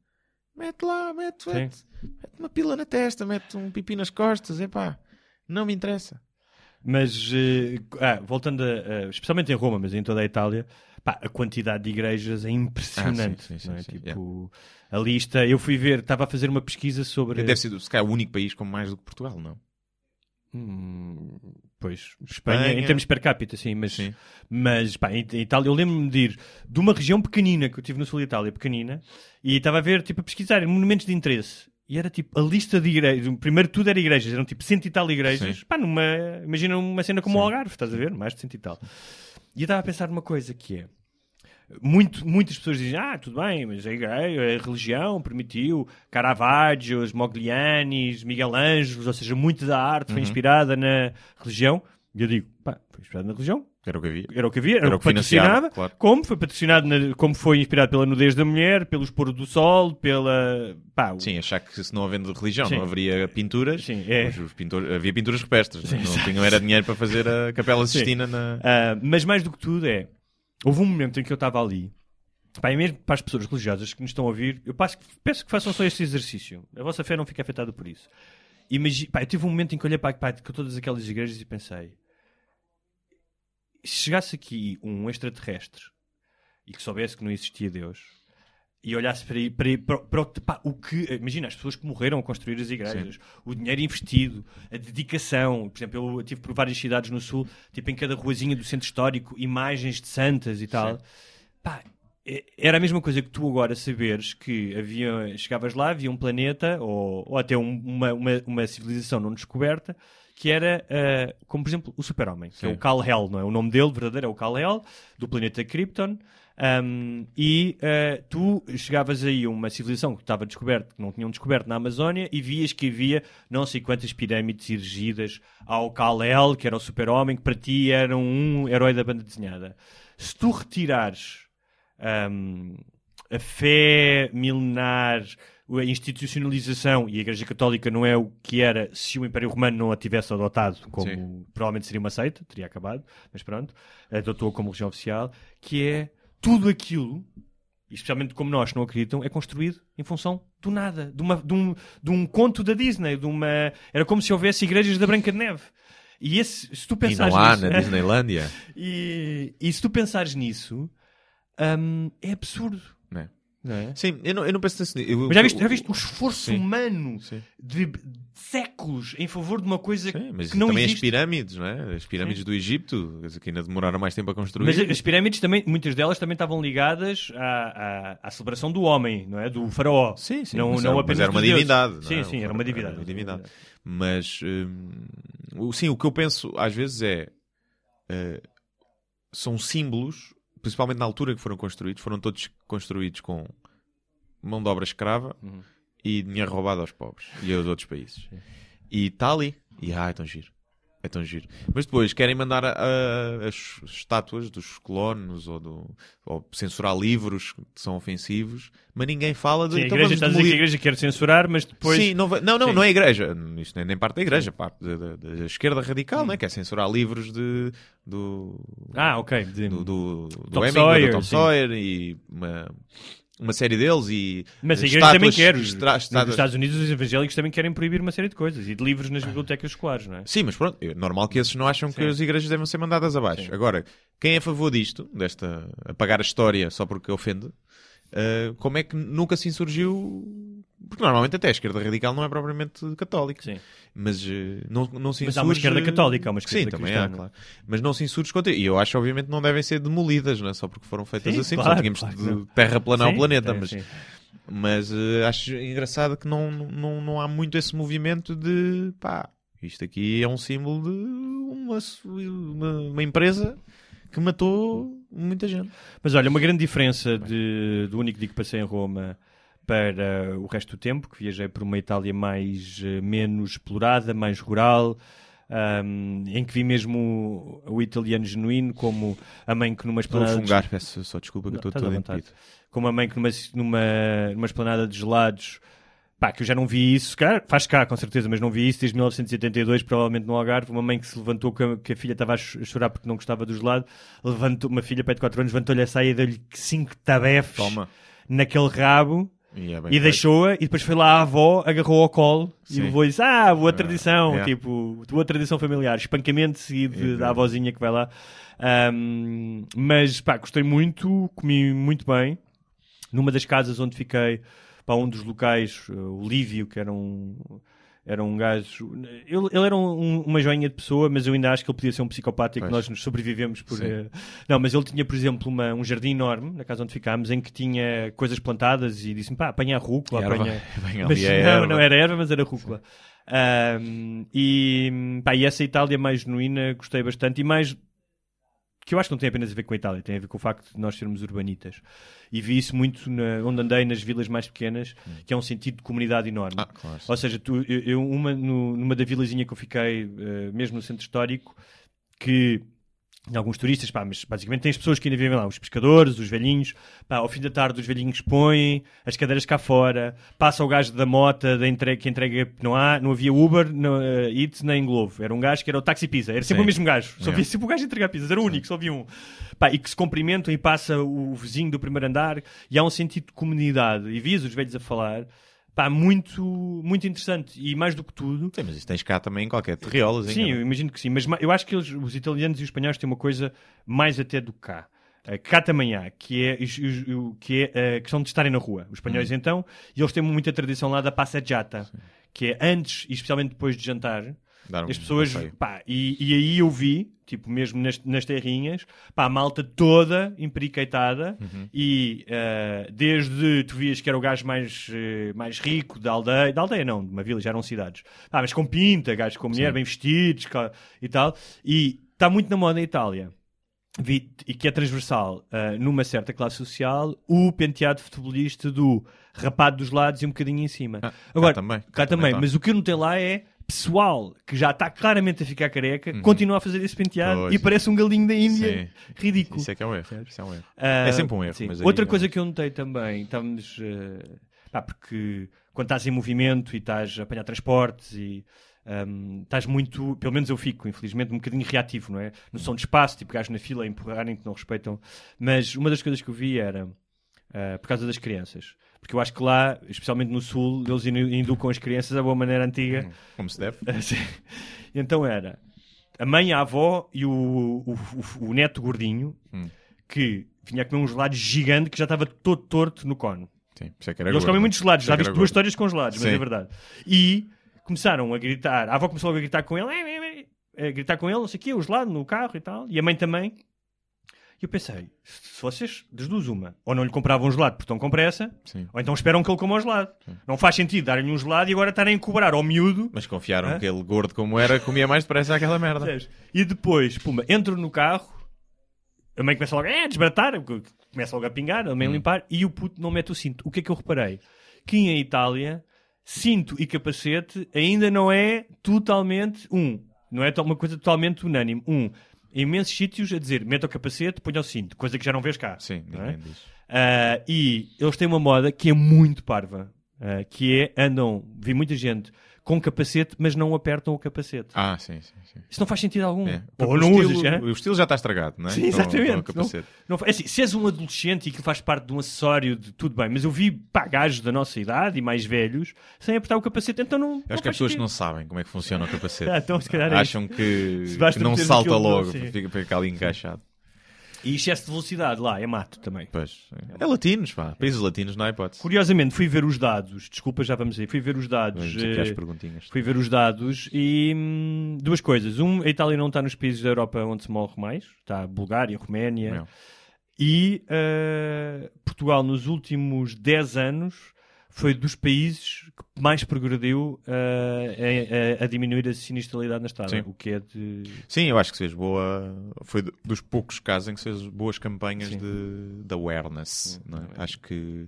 Mete lá, mete, mete, mete uma pila na testa, mete um pipi nas costas, epá, não me interessa. Mas, eh, ah, voltando a, a- especialmente em Roma, mas em toda a Itália, pá, a quantidade de igrejas é impressionante. Ah, sim, sim, não é? sim, tipo, a lista, eu fui ver, estava a fazer uma pesquisa sobre. Deve ser, se calhar, o único país com mais do que Portugal, não? Hum, pois, Espanha, Espanha. em termos per capita, sim, mas, Sim. mas pá, em em Itália, eu lembro-me de ir de uma região pequenina que eu tive no sul de Itália, pequenina, e estava a ver, tipo, a pesquisar monumentos de interesse. E era tipo a lista de igrejas. Primeiro tudo era igrejas, eram tipo cento e tal igrejas. Sim. Pá, numa, imagina uma cena como o Algarve, estás a ver? Mais de cento e tal. E eu estava a pensar numa coisa que é. Muito, muitas pessoas dizem, ah, tudo bem, mas a igreja, a religião permitiu Caravaggios, Moglianis, Miguel Ângelo, ou seja, muito da arte Uhum. foi inspirada na religião. E eu digo, pá, foi inspirado na religião, Era o que havia. era o que havia, era, Era o que patrocinava, claro. como foi patrocinado, na- como foi inspirado pela nudez da mulher, pelos pôr do sol, pela... Pá, o- Sim, achar que se não havendo religião Sim. não haveria pinturas, Sim, é. os- pintores- havia pinturas rupestres, não, não tinham era dinheiro para fazer a Capela Sim. Sistina na... Ah, mas mais do que tudo é, houve um momento em que eu estava ali, pá, e mesmo para as pessoas religiosas que nos estão a ouvir, eu passo- peço que façam só este exercício. A vossa fé não fica afetada por isso. Imagi pá, eu tive um momento em que olhei para, para todas aquelas igrejas e pensei, se chegasse aqui um extraterrestre e que soubesse que não existia Deus e olhasse para, para, para, para o- que. Imagina as pessoas que morreram a construir as igrejas, o dinheiro investido, a dedicação. Por exemplo, eu tive por várias cidades no Sul, tipo em cada ruazinha do centro histórico, imagens de santas e tal. Pá, é- era a mesma coisa que tu agora saberes que havia, chegavas lá, havia um planeta ou, ou até um- uma, uma, uma civilização não descoberta que era, ah, como por exemplo, o Super-Homem, que é Sim. o Kal-El, não é? O nome dele verdadeiro é o Kal-El, do planeta Krypton. Um, e uh, tu chegavas aí a uma civilização que estava descoberta, que não tinham descoberto na Amazónia, e vias que havia não sei quantas pirâmides erigidas ao Kal-El, que era o super-homem, que para ti era um herói da banda desenhada. Se tu retirares um, a fé milenar, a institucionalização, e a Igreja Católica não é o que era se o Império Romano não a tivesse adotado, como Sim. provavelmente seria uma seita, teria acabado, mas pronto, adotou como religião oficial, que é tudo aquilo, e especialmente como nós não acreditam, é construído em função do nada, de, uma- de um, de um conto da Disney, de uma... era como se houvesse igrejas da Branca de Neve. E esse, se tu E pensares não há nisso, na Disneylândia. e, e se tu pensares nisso, hum, é absurdo. É? Não é? Sim, eu não, eu não penso nisso. Eu- Mas já viste, já viste o esforço Sim. humano Sim. de, de séculos em favor de uma coisa Sim, mas que não também existe? as pirâmides, não é? As pirâmides do Egito, que ainda demoraram mais tempo a construir. Mas as pirâmides também, muitas delas também estavam ligadas à, à, à celebração do homem, não é? Do faraó. Sim, sim, não, mas, não era, apenas mas era uma divindade. não Sim, é? sim, era uma divindade. divindade. Mas, hum, o- sim, o que eu penso às vezes é. eh, são símbolos, principalmente na altura que foram construídos, foram todos construídos com mão de obra escrava Uhum. e dinheiro roubado aos pobres e aos outros países. E está ali. E ah, então giro. É tão giro. Mas depois querem mandar a- a- as estátuas dos colonos ou, do, ou censurar livros que são ofensivos, mas ninguém fala de. Sim, a então igreja vamos está a dizer que a igreja quer censurar, mas depois. Sim, não, não, não, Sim. não é a igreja. Isto nem, nem parte da igreja, parte da, da- da esquerda radical, né? quer censurar livros de, do, Ah, ok. de- do, do, do Hemingway, Sawyer, do Tom sim. Sawyer e uma, uma série deles. E Mas a igreja também quer. estra- Nos estátuas- Estados Unidos, os evangélicos também querem proibir uma série de coisas e de livros nas bibliotecas escolares, não é? Sim, mas pronto, é normal que esses não acham que Sim. as igrejas devem ser mandadas abaixo. Agora, quem é a favor disto, desta apagar a história só porque ofende, ah, como é que nunca se insurgiu? Porque normalmente até a esquerda radical não é propriamente católica. Sim. Mas eh, não, não se Mas insurge... há uma esquerda católica, há uma esquerda Sim, também cristã, há, claro. Mas não se insurge contra... E eu acho, obviamente, não devem ser demolidas, não é? Só porque foram feitas Sim, assim. claro, só tínhamos claro de não. terraplanar Sim, o planeta. é, mas sim. mas eh, acho engraçado que não, não, não há muito esse movimento de pá, isto aqui é um símbolo de uma, uma, uma empresa que matou muita gente. Mas olha, uma grande diferença de, do único dia que passei em Roma para o resto do tempo, que viajei por uma Itália mais eh, menos explorada, mais rural, ahm, em que vi mesmo o, o italiano genuíno, como a mãe que numa Estou a esplanada de- fungar, peço só desculpa que estou todo entupido. como a mãe que numa, numa, numa esplanada de gelados, pá, que eu já não vi isso, cara, faz cá com certeza, mas não vi isso desde 1982, provavelmente no Algarve, uma mãe que se levantou que a, que a filha estava a ch- a chorar porque não gostava do gelado, levantou, uma filha perto de 4 anos, levantou-lhe a saia e deu-lhe cinco tabefes Toma. naquele rabo E, é e deixou-a e depois foi lá a avó, agarrou ao colo Sim. e levou e disse, ah, boa tradição, yeah. tipo, boa tradição familiar, espancamento seguido E- da avózinha que vai lá. Ahm, mas, pá, gostei muito, comi muito bem. Numa das casas onde fiquei, pá, um dos locais, uh, o Lívio, que era um... Era um gajo. Ele, ele era um- uma joinha de pessoa, mas eu ainda acho que ele podia ser um psicopata e que nós nos sobrevivemos por. Eh, Não, mas ele tinha, por exemplo, uma- um jardim enorme na casa onde ficámos em que tinha coisas plantadas e disse-me: pá, apanha a rúcula, Erva. apanha. Ali Mas não, erva. não era erva, mas era rúcula. Ahm, e, pá, e essa Itália mais genuína gostei bastante e mais que eu acho que não tem apenas a ver com a Itália, tem a ver com o facto de nós sermos urbanitas. E vi isso muito na- onde andei nas vilas mais pequenas, que é um sentido de comunidade enorme. Ah, claro. Ou seja, tu, eu, uma, no- numa da vilazinha que eu fiquei, eh, mesmo no centro histórico, que alguns turistas, pá, mas basicamente tens pessoas que ainda vivem lá, os pescadores, os velhinhos, pá, ao fim da tarde os velhinhos põem as cadeiras cá fora, passa o gajo da mota da entrega, que entrega, não, há, não havia Uber, no, uh, Eats nem Glovo, era um gajo que era o Taxi Pizza, era sempre Sim. o mesmo gajo, só Yeah. via sempre o gajo a entregar pizzas, era o único, só havia um. Pá, e que se cumprimentam e passa o vizinho do primeiro andar, e há um sentido de comunidade, e vias os velhos a falar, pá, muito, muito interessante, e mais do que tudo, Sim, mas isso tens cá também em qualquer terriola. Sim, eu imagino que sim, mas ma- eu acho que eles, os italianos e os espanhóis têm uma coisa mais até do que cá. Eh, cá também há, que é, que é a questão de estarem na rua. Os espanhóis, Hum. então, e eles têm muita tradição lá da passeggiata, que é antes e especialmente depois de jantar, Dar um as pessoas, passeio. pá, e, e aí eu vi, tipo, mesmo nas, nas terrinhas, pá, a malta toda emperiqueitada Uhum. e eh, desde tu vias que era o gajo mais, eh, mais rico da aldeia, da aldeia não, de uma vila, já eram cidades, ah, mas com pinta, gajos com mulher, Sim. bem vestidos e tal, e está muito na moda em Itália. Vi, e que é transversal eh, numa certa classe social, o penteado futebolista do rapado dos lados e um bocadinho em cima. Ah, cá Agora, também, cá, cá também, também tá. mas o que eu notei lá é pessoal que já está claramente a ficar careca, continua a fazer esse penteado Uhum. Pois. e parece um galinho da Índia. Sim. Ridículo. Isso é que é um erro. É um erro. Ah, É sempre um erro. Outra coisa que eu notei também, estamos. eh, pá, porque quando estás em movimento e estás a apanhar transportes e. ahm, estás muito, pelo menos eu fico, infelizmente, um bocadinho reativo, não é? Noção de espaço, tipo gajos na fila a empurrarem que não respeitam. Mas uma das coisas que eu vi era ah, por causa das crianças. Porque eu acho que lá, especialmente no Sul, eles educam as crianças da boa maneira antiga. Como se deve. Então era a mãe, a avó e o, o, o- o neto gordinho Hum. que vinha a comer um gelado gigante que já estava todo torto no cone. Sim, é Eles gordo. comem muitos gelados, já é que viste duas gordo. histórias com gelados, mas Sim. é verdade. E começaram a gritar, a avó começou logo a gritar com ele, a gritar com ele, não sei o quê, o gelado no carro e tal, e a mãe também. E eu pensei, se vocês, das duas uma, ou não lhe compravam um gelado porque estão com pressa, Sim. ou então esperam que ele coma o gelado. Não faz sentido darem-lhe um gelado e agora estarem a cobrar ao miúdo Mas confiaram Hã? que ele, gordo como era, comia mais depressa aquela merda. E depois, puma, entro no carro, a mãe começa logo é, a desbaratar, começa logo a pingar, a mãe a limpar, e o puto não mete o cinto. O que é que eu reparei? Que em Itália, cinto e capacete ainda não é totalmente, um, não é uma coisa totalmente unânime. Um, imensos sítios a dizer meta o capacete, ponha o cinto, coisa que já não vês cá. Sim, não é? diz. Ah, e eles têm uma moda que é muito parva, ah, que é andam, vi muita gente com capacete, mas não apertam o capacete. Ah, sim, sim, sim. Isso não faz sentido algum. É. Ou não o, usas, estilo, é? o estilo já está estragado, não é? Sim, Com- exatamente. com o Não- capacete. Não, é assim, se és um adolescente e que faz parte de um acessório de tudo bem, mas eu vi pá, gajos da nossa idade e mais velhos sem apertar o capacete, então não. Eu acho que há pessoas que não sabem como é que funciona o capacete. Ah, então, se calhar é Acham que, que não salta logo, fica, fica ali encaixado. E excesso de velocidade lá é mato também. Pois. É latinos, pá. Países latinos não há hipótese. Curiosamente, fui ver os dados. Desculpa, já vamos aí. Fui ver os dados. Vamos aqui às eh, perguntinhas. Fui ver os dados e hum, duas coisas. Um, a Itália não está nos países da Europa onde se morre mais. Está a Bulgária, Roménia. Não. E eh, Portugal, nos últimos 10 anos, foi dos países que mais progrediu eh, a, a- a diminuir a sinistralidade na estrada. Sim. O que é de. Sim, eu acho que fez boa. Foi do- dos poucos casos em que fez boas campanhas Sim. de, de awareness. não é? Acho que.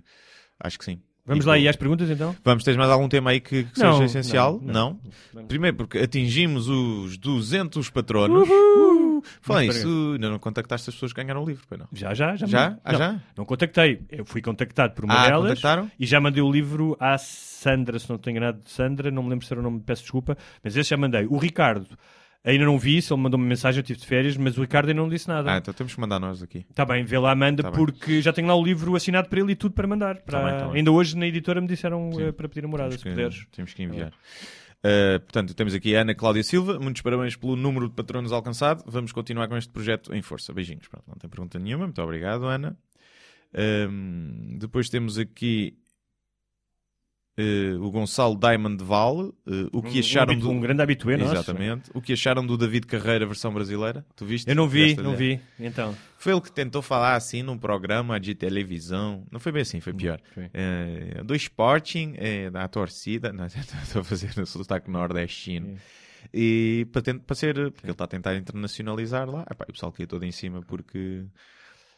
Acho que sim. Vamos E lá aí às perguntas então? Vamos, tens mais algum tema aí que, que Não, seja essencial? não, Não? não. Primeiro, porque atingimos os 200 patronos. Uh! Fala isso, ainda não contactaste as pessoas que ganharam o livro, pois não? Já, já, já. Já? Ah, não, já? Não contactei. Eu fui contactado por uma Ah, delas contactaram? e já mandei o livro à Sandra, se não tenho enganado de Sandra, não me lembro se era o nome, peço desculpa, mas esse já mandei. O Ricardo, ainda não vi, se ele mandou uma mensagem, eu estive de férias, mas o Ricardo ainda não disse nada. Ah, então temos que mandar nós aqui. Está bem, vê lá, manda, Tá bem. porque já tenho lá o livro assinado para ele e tudo para mandar. Para... bem, tá bem. Ainda hoje na editora me disseram Sim. eh, para pedir a morada, Temos se que, puderes. temos que enviar. Uh, portanto, temos aqui a Ana Cláudia Silva. Muitos parabéns pelo número de patronos alcançado. Vamos continuar com este projeto em força. Beijinhos. Pronto, não tem pergunta nenhuma. Muito obrigado, Ana. Um, depois temos aqui uh, o Gonçalo Diamond Val. Uh, o que Um- acharam um, do. um grande habitué, nosso. Exatamente. O que acharam do David Carreira versão brasileira? Tu viste? Eu não vi, não ideia? vi. Então, Foi ele que tentou falar assim num programa de televisão. Não foi bem assim, foi pior. foi. É, do Sporting, é, da torcida. Estou a fazer o sotaque nordestino. E para, para ser. Porque ele está a tentar internacionalizar lá. Epá, o pessoal caiu todo em cima porque.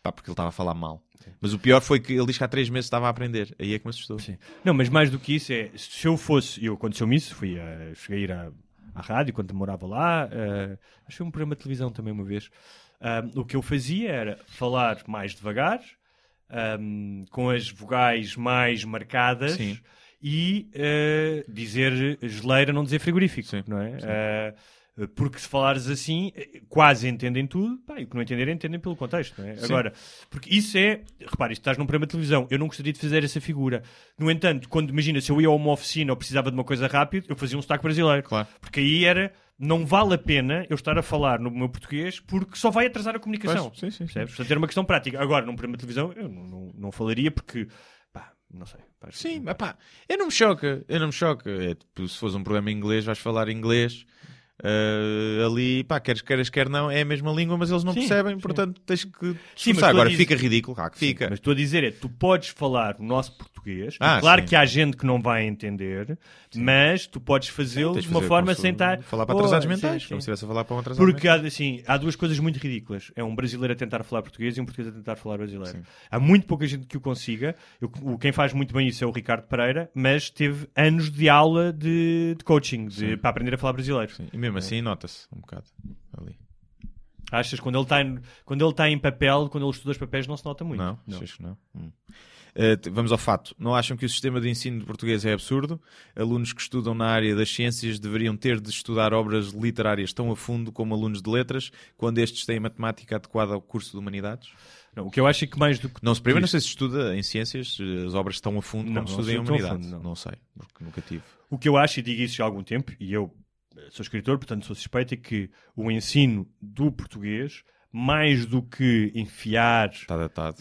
Pá, porque ele estava a falar mal. Mas o pior foi que ele diz que há três meses estava a aprender. Aí é que me assustou. Sim. Não, mas mais do que isso é, se eu fosse, eu aconteceu-me isso, fui a, cheguei a ir à, à rádio quando morava lá, eh, acho que foi um programa de televisão também uma vez. Ah, o que eu fazia era falar mais devagar, ahm, com as vogais mais marcadas Sim. e eh, dizer geleira, não dizer frigorífico, Sim, não é? sim. Porque se falares assim, eh, quase entendem tudo, pá, e o que não entenderem, entendem pelo contexto, é? Agora, porque isso é, repare, isto estás num programa de televisão, eu não gostaria de fazer essa figura. No entanto, quando imagina, se eu ia a uma oficina ou precisava de uma coisa rápida, eu fazia um sotaque brasileiro. Claro. Porque aí era, não vale a pena eu estar a falar no meu português porque só vai atrasar a comunicação. Pois, sim, sim? Portanto, era uma questão prática. Agora, num programa de televisão, eu não, não, não falaria porque, não sei. Sim, mas pá, eu não me choca, eu não me choca. É, tipo, se fores um programa em inglês, vais falar inglês. Ah, ali, pá, queres queiras, quer não, é a mesma língua, mas eles não Sim, percebem, sim. portanto tens que Sim, a Agora dizer- fica ridículo, claro que fica. Mas estou a dizer é, tu podes falar o nosso português, Ah, claro que há gente que não vai entender, mas tu podes fazê-lo de uma forma sem se- estar... Falar para Oh, atrasados mentais, como se estivesse a falar para um atrasado Porque mental. há, assim, há duas coisas muito ridículas. É um brasileiro a tentar falar português e um português a tentar falar brasileiro. Há muito pouca gente que o consiga. Eu- quem faz muito bem isso é o Ricardo Pereira, mas teve anos de aula de, de coaching de- para aprender a falar brasileiro. Sim, mesmo assim nota-se um bocado ali. Achas quando ele está em, quando ele está em papel, quando ele estuda os papéis, não se nota muito. Não, achas que não? Hum. Uh, vamos ao fato. Não acham que o sistema de ensino de português é absurdo? Alunos que estudam na área das ciências deveriam ter de estudar obras literárias tão a fundo como alunos de letras, quando estes têm matemática adequada ao curso de humanidades? Não, o que eu acho é que mais do que Não se primeiro não sei se estuda em ciências eh, as obras tão a fundo Não, como se não estuda em humanidades. fundo, não. não. sei, porque nunca tive. O que eu acho, e digo isso já há algum tempo, e eu sou escritor, portanto sou suspeito, é que o ensino do português, mais do que enfiar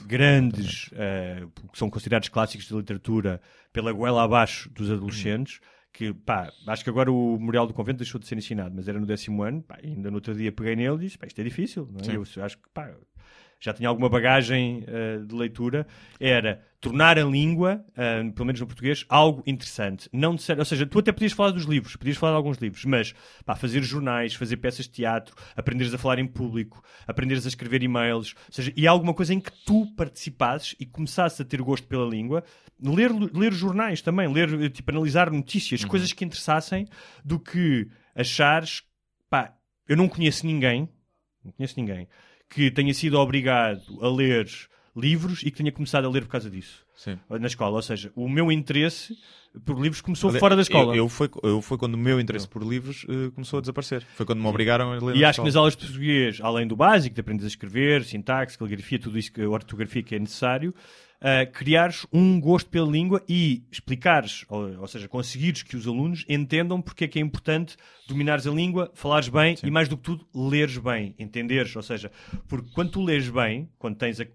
grandes, eh, que são considerados clássicos de literatura, pela goela abaixo dos adolescentes, que pá, acho que agora o Memorial do Convento deixou de ser ensinado, mas era no décimo ano, pá, ainda no outro dia peguei nele e disse, pá, isto é difícil, não é? Eu acho que, pá, já tinha alguma bagagem eh, de leitura, era tornar a língua, eh, pelo menos no português, algo interessante. Não ser- ou seja, tu até podias falar dos livros, podias falar de alguns livros, mas pá, fazer jornais, fazer peças de teatro, aprenderes a falar em público, aprenderes a escrever e-mails, ou seja, e alguma coisa em que tu participasses e começasses a ter gosto pela língua, ler, ler jornais também, ler, tipo, analisar notícias, coisas que interessassem, do que achares, pá, eu não conheço ninguém, não conheço ninguém, que tenha sido obrigado a ler livros e que tenha começado a ler por causa disso. Sim. Na escola. Ou seja, o meu interesse por livros começou Olha, fora da escola. Eu, eu foi, eu foi quando o meu interesse por livros eh, começou a desaparecer. Foi quando me obrigaram a ler E acho que nas escola. aulas de português, além do básico, de aprendes a escrever, sintaxe, caligrafia, tudo isso, que, a ortografia que é necessário, uh, criares um gosto pela língua e explicares, ou, ou seja, conseguires que os alunos entendam porque é que é importante dominares a língua, falares bem e, mais do que tudo, leres bem, entenderes. Ou seja, porque quando tu lês bem, quando tens a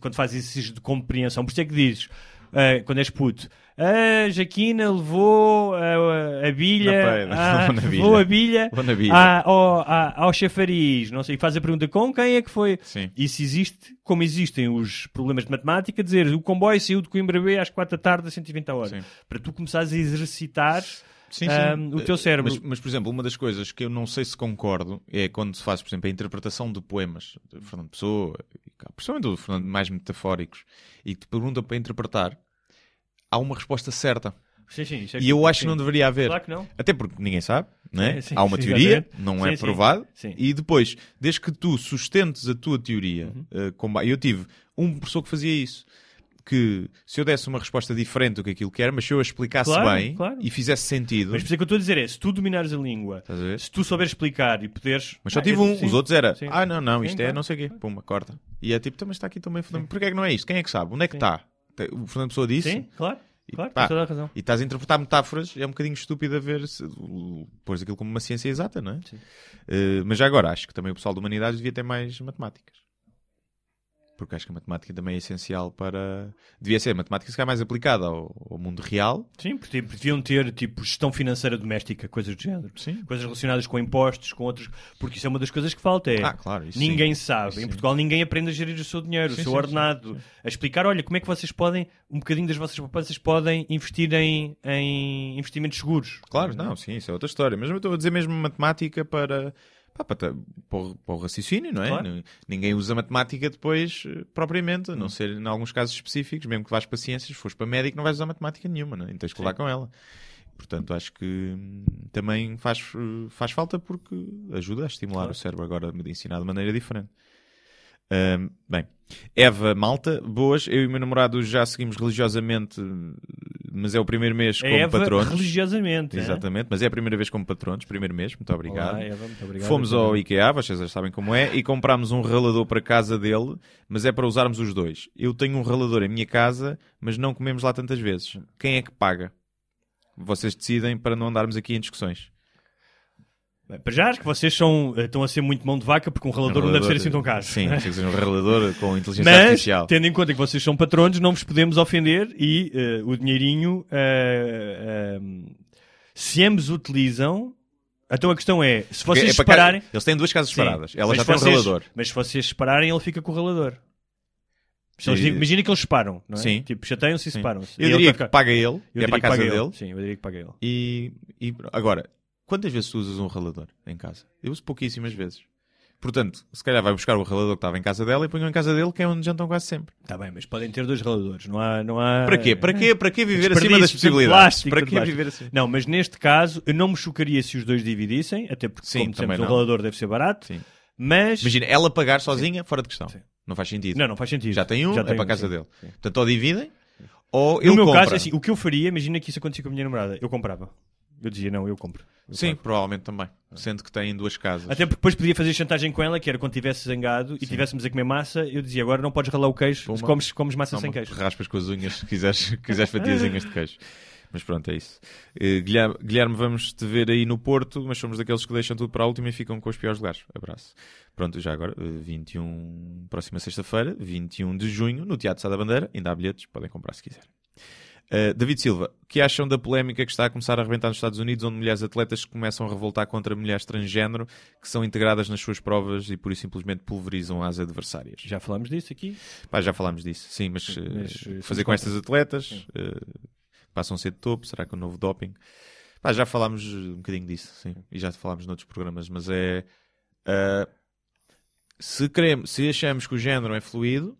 quando fazes exercícios de compreensão, por isso é que dizes, ah, quando és puto, a Jaquina levou a, a bilha, peida. ah, levou a bilha, bilha. à- ao, à- ao chafariz, não sei, e faz a pergunta com quem é que foi. Sim. Isso existe, como existem os problemas de matemática, dizer o comboio saiu de Coimbra B às 4 da tarde a 120 a hora. Sim. Para tu começares a exercitar Sim, ahm, o teu cérebro. Mas, mas, por exemplo, uma das coisas que eu não sei se concordo é quando se faz, por exemplo, a interpretação de poemas de Fernando Pessoa, e principalmente do Fernando mais metafóricos, e que te perguntam para interpretar, há uma resposta certa. Sim, sim, é E eu acho sim. que não deveria haver. Claro que não. Até porque ninguém sabe, né? Há uma teoria, exatamente. não é provado, e depois, desde que tu sustentes a tua teoria, Uhum. eh, com eu tive um professor que fazia isso. Que se eu desse uma resposta diferente do que aquilo que era, mas se eu a explicasse Claro, bem claro. e fizesse sentido, Mas por isso é que eu estou a dizer é, se tu dominares a língua, a se tu souberes explicar e poderes... Mas só Ah, tive eu- um, sim, os outros era, ah não, não, isto é não sei o quê, pumba, corta. E é tipo, "Então, mas está aqui também, porquê é que não é isto? Quem é que sabe? Onde é que está? O Fernando Pessoa disse. Sim, claro, E claro, pá, toda a razão. E estás a interpretar metáforas, é um bocadinho estúpido a ver se pôres aquilo como uma ciência exata, não é? Eh, mas já agora, acho que também o pessoal de humanidades devia ter mais matemáticas. Porque acho que a matemática também é essencial para. Devia ser a matemática se calhar mais aplicada ao, ao mundo real. Sim, porque tipo, deviam ter tipo gestão financeira doméstica, coisas do género. Sim. Coisas relacionadas com impostos, com outros. Porque isso é uma das coisas que falta. É, Ah, claro, isso ninguém sim. sabe. Isso em sim. Portugal ninguém aprende a gerir o seu dinheiro, Sim, o seu ordenado. A explicar, olha, como é que vocês podem, um bocadinho das vossas poupanças podem investir em, em investimentos seguros. Claro, não, sim, isso é outra história. Mas eu estou a dizer mesmo matemática para. Pá, para, para, o, para o raciocínio, não é? Claro. Ninguém usa matemática depois eh, propriamente, a não ser em alguns casos específicos, mesmo que vais para ciências, fores para médico, não vais usar matemática nenhuma, não é? Tens que levar com ela. Portanto, acho que hum, também faz, eh, faz falta porque ajuda a estimular o cérebro agora a ensinar de maneira diferente. Hum, bem, Eva Malta, boas. Eu e o meu namorado já seguimos religiosamente, mas é o primeiro mês como É Eva patronos. religiosamente. é? Exatamente, mas é a primeira vez como patronos, primeiro mês, muito obrigado. Olá, Eva, muito obrigado. Fomos ao IKEA, vocês já sabem como é, e comprámos um ralador para casa dele, mas é para usarmos os dois. Eu tenho um ralador em minha casa, mas não comemos lá tantas vezes. Quem é que paga? Vocês decidem para não andarmos aqui em discussões. Para já acho que vocês são, eh, estão a ser muito mão de vaca porque um ralador, não deve ser assim tão caro. Sim, tem que ser um ralador com inteligência Mas, artificial. tendo em conta que vocês são patronos, não vos podemos ofender e eh, o dinheirinho, eh, se ambos utilizam, então a questão é, se Porque vocês é para cá- separarem... Eles têm duas casas Sim, separadas. Ela mas já tem um ralador. Mas se vocês separarem, ele fica com o ralador. E- Imagina que eles separam, não é? Sim. Tipo, chateiam-se e Sim. separam-se. Eu diria que paga ele, Eu é diria para a que casa paga ele. dele. Sim, eu diria que paga ele. E, e agora, quantas vezes tu usas um ralador em casa? Eu uso pouquíssimas vezes. Portanto, se calhar vai buscar o ralador que estava em casa dela e põe em casa dele, que é onde jantam quase sempre. Está bem, mas podem ter dois raladores. Não há... Não há... Para quê? Para quê? Para quê viver acima das de possibilidades? plástico, Para quê viver assim? Não, mas neste caso, eu não me chocaria se os dois dividissem, até porque, Sim, como dissemos, o ralador deve ser barato. Sim. Mas... Imagina, ela pagar sozinha, fora de questão. Sim. Não faz sentido. Não, não faz sentido. Já tem um, é tem para a casa sim. dele. Sim. Portanto, ou dividem, ou No ele meu compra. caso, assim, o que eu faria, imagina que isso acontecia com a minha namorada. Eu comprava. Eu dizia, não, eu compro. Eu Sim, pago. provavelmente também. Sendo que têm duas casas. Até porque depois podia fazer chantagem com ela, que era quando estivesse zangado e estivéssemos a comer massa, eu dizia, agora não podes ralar o queijo, Puma. comes, comes massa Não, sem queijo. Raspas com as unhas se quiseres, se quiseres fatiazinhas de queijo. Mas pronto, é isso. Eh, Guilherme, Guilherme, vamos te ver aí no Porto, mas somos daqueles que deixam tudo para a última e ficam com os piores lugares. Abraço. Pronto, já agora, eh, 21, próxima sexta-feira, 21 de junho, no Teatro Sá da Bandeira. Ainda há bilhetes, podem comprar se quiserem. Uh, David Silva, o que acham da polémica que está a começar a arrebentar nos Estados Unidos, onde mulheres atletas começam a revoltar contra mulheres transgénero que são integradas nas suas provas e por isso simplesmente pulverizam as adversárias? Já falámos disso aqui. Pá, já falámos disso, sim, mas, uh, Mas, fazer com estas atletas uh, passam a ser de topo, será que o novo doping? Pá, já falámos um bocadinho disso, sim, e já falámos noutros programas, mas é se, queremos, se achamos que o género é fluido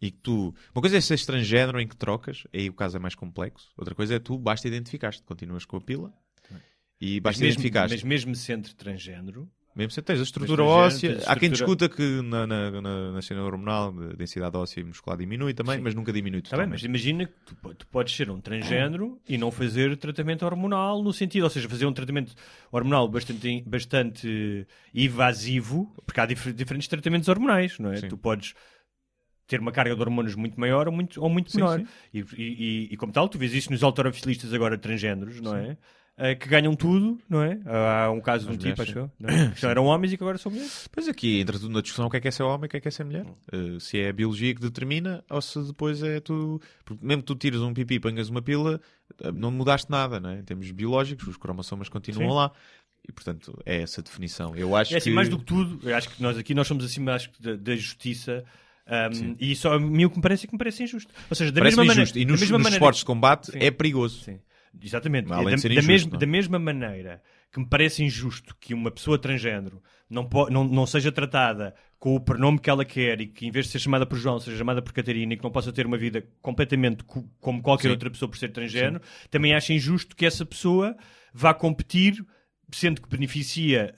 e que tu. Uma coisa é ser transgénero em que trocas, aí o caso é mais complexo. Outra coisa é tu basta identificar-te, continuas com a pila E basta identificar. mas mesmo sendo transgênero, Mesmo se tens a estrutura óssea. tens Há quem estrutura- discuta que na, na, na, na cena hormonal a densidade óssea e muscular diminui também, Sim. mas nunca diminui Tá bem, mas totalmente. imagina que tu, tu podes ser um transgênero e não fazer tratamento hormonal no sentido, ou seja, fazer um tratamento hormonal bastante, bastante invasivo, porque há difer- diferentes tratamentos hormonais, não é? Sim. Tu podes ter uma carga de hormonas muito maior ou muito, ou muito Sim, menor. sim. E, e- e- e como tal, tu vês isso nos alterofilistas agora transgêneros, não é? Eh, que ganham tudo, não é? Há um caso de um tipo, acho eu, é? que já eram homens e que agora são mulheres. Pois aqui entra tudo na discussão o que é que é ser homem e o que é que é ser mulher. Uh, se é a biologia que determina ou se depois é tu. Porque mesmo que tu tires um pipi e ponhas uma pila, não mudaste nada, não é? Em termos biológicos, os cromossomas continuam Sim. lá. E portanto é essa definição. Eu acho É assim, que. mais do que tudo, eu acho que nós aqui nós somos acima acho, que da, da justiça. Um, e só a mim o que me parece é que me parece injusto. Ou seja, da mesma maneira. injusto. E nos, nos maneira- esportes de combate Sim. é perigoso. Sim, exatamente. Da, ser da injusto, mesma, é? da mesma maneira que me parece injusto que uma pessoa transgênero não, não, não seja tratada com o pronome que ela quer e que em vez de ser chamada por João seja chamada por Catarina e que não possa ter uma vida completamente co- como qualquer Sim. outra pessoa por ser transgênero, também acho injusto que essa pessoa vá competir sendo que beneficia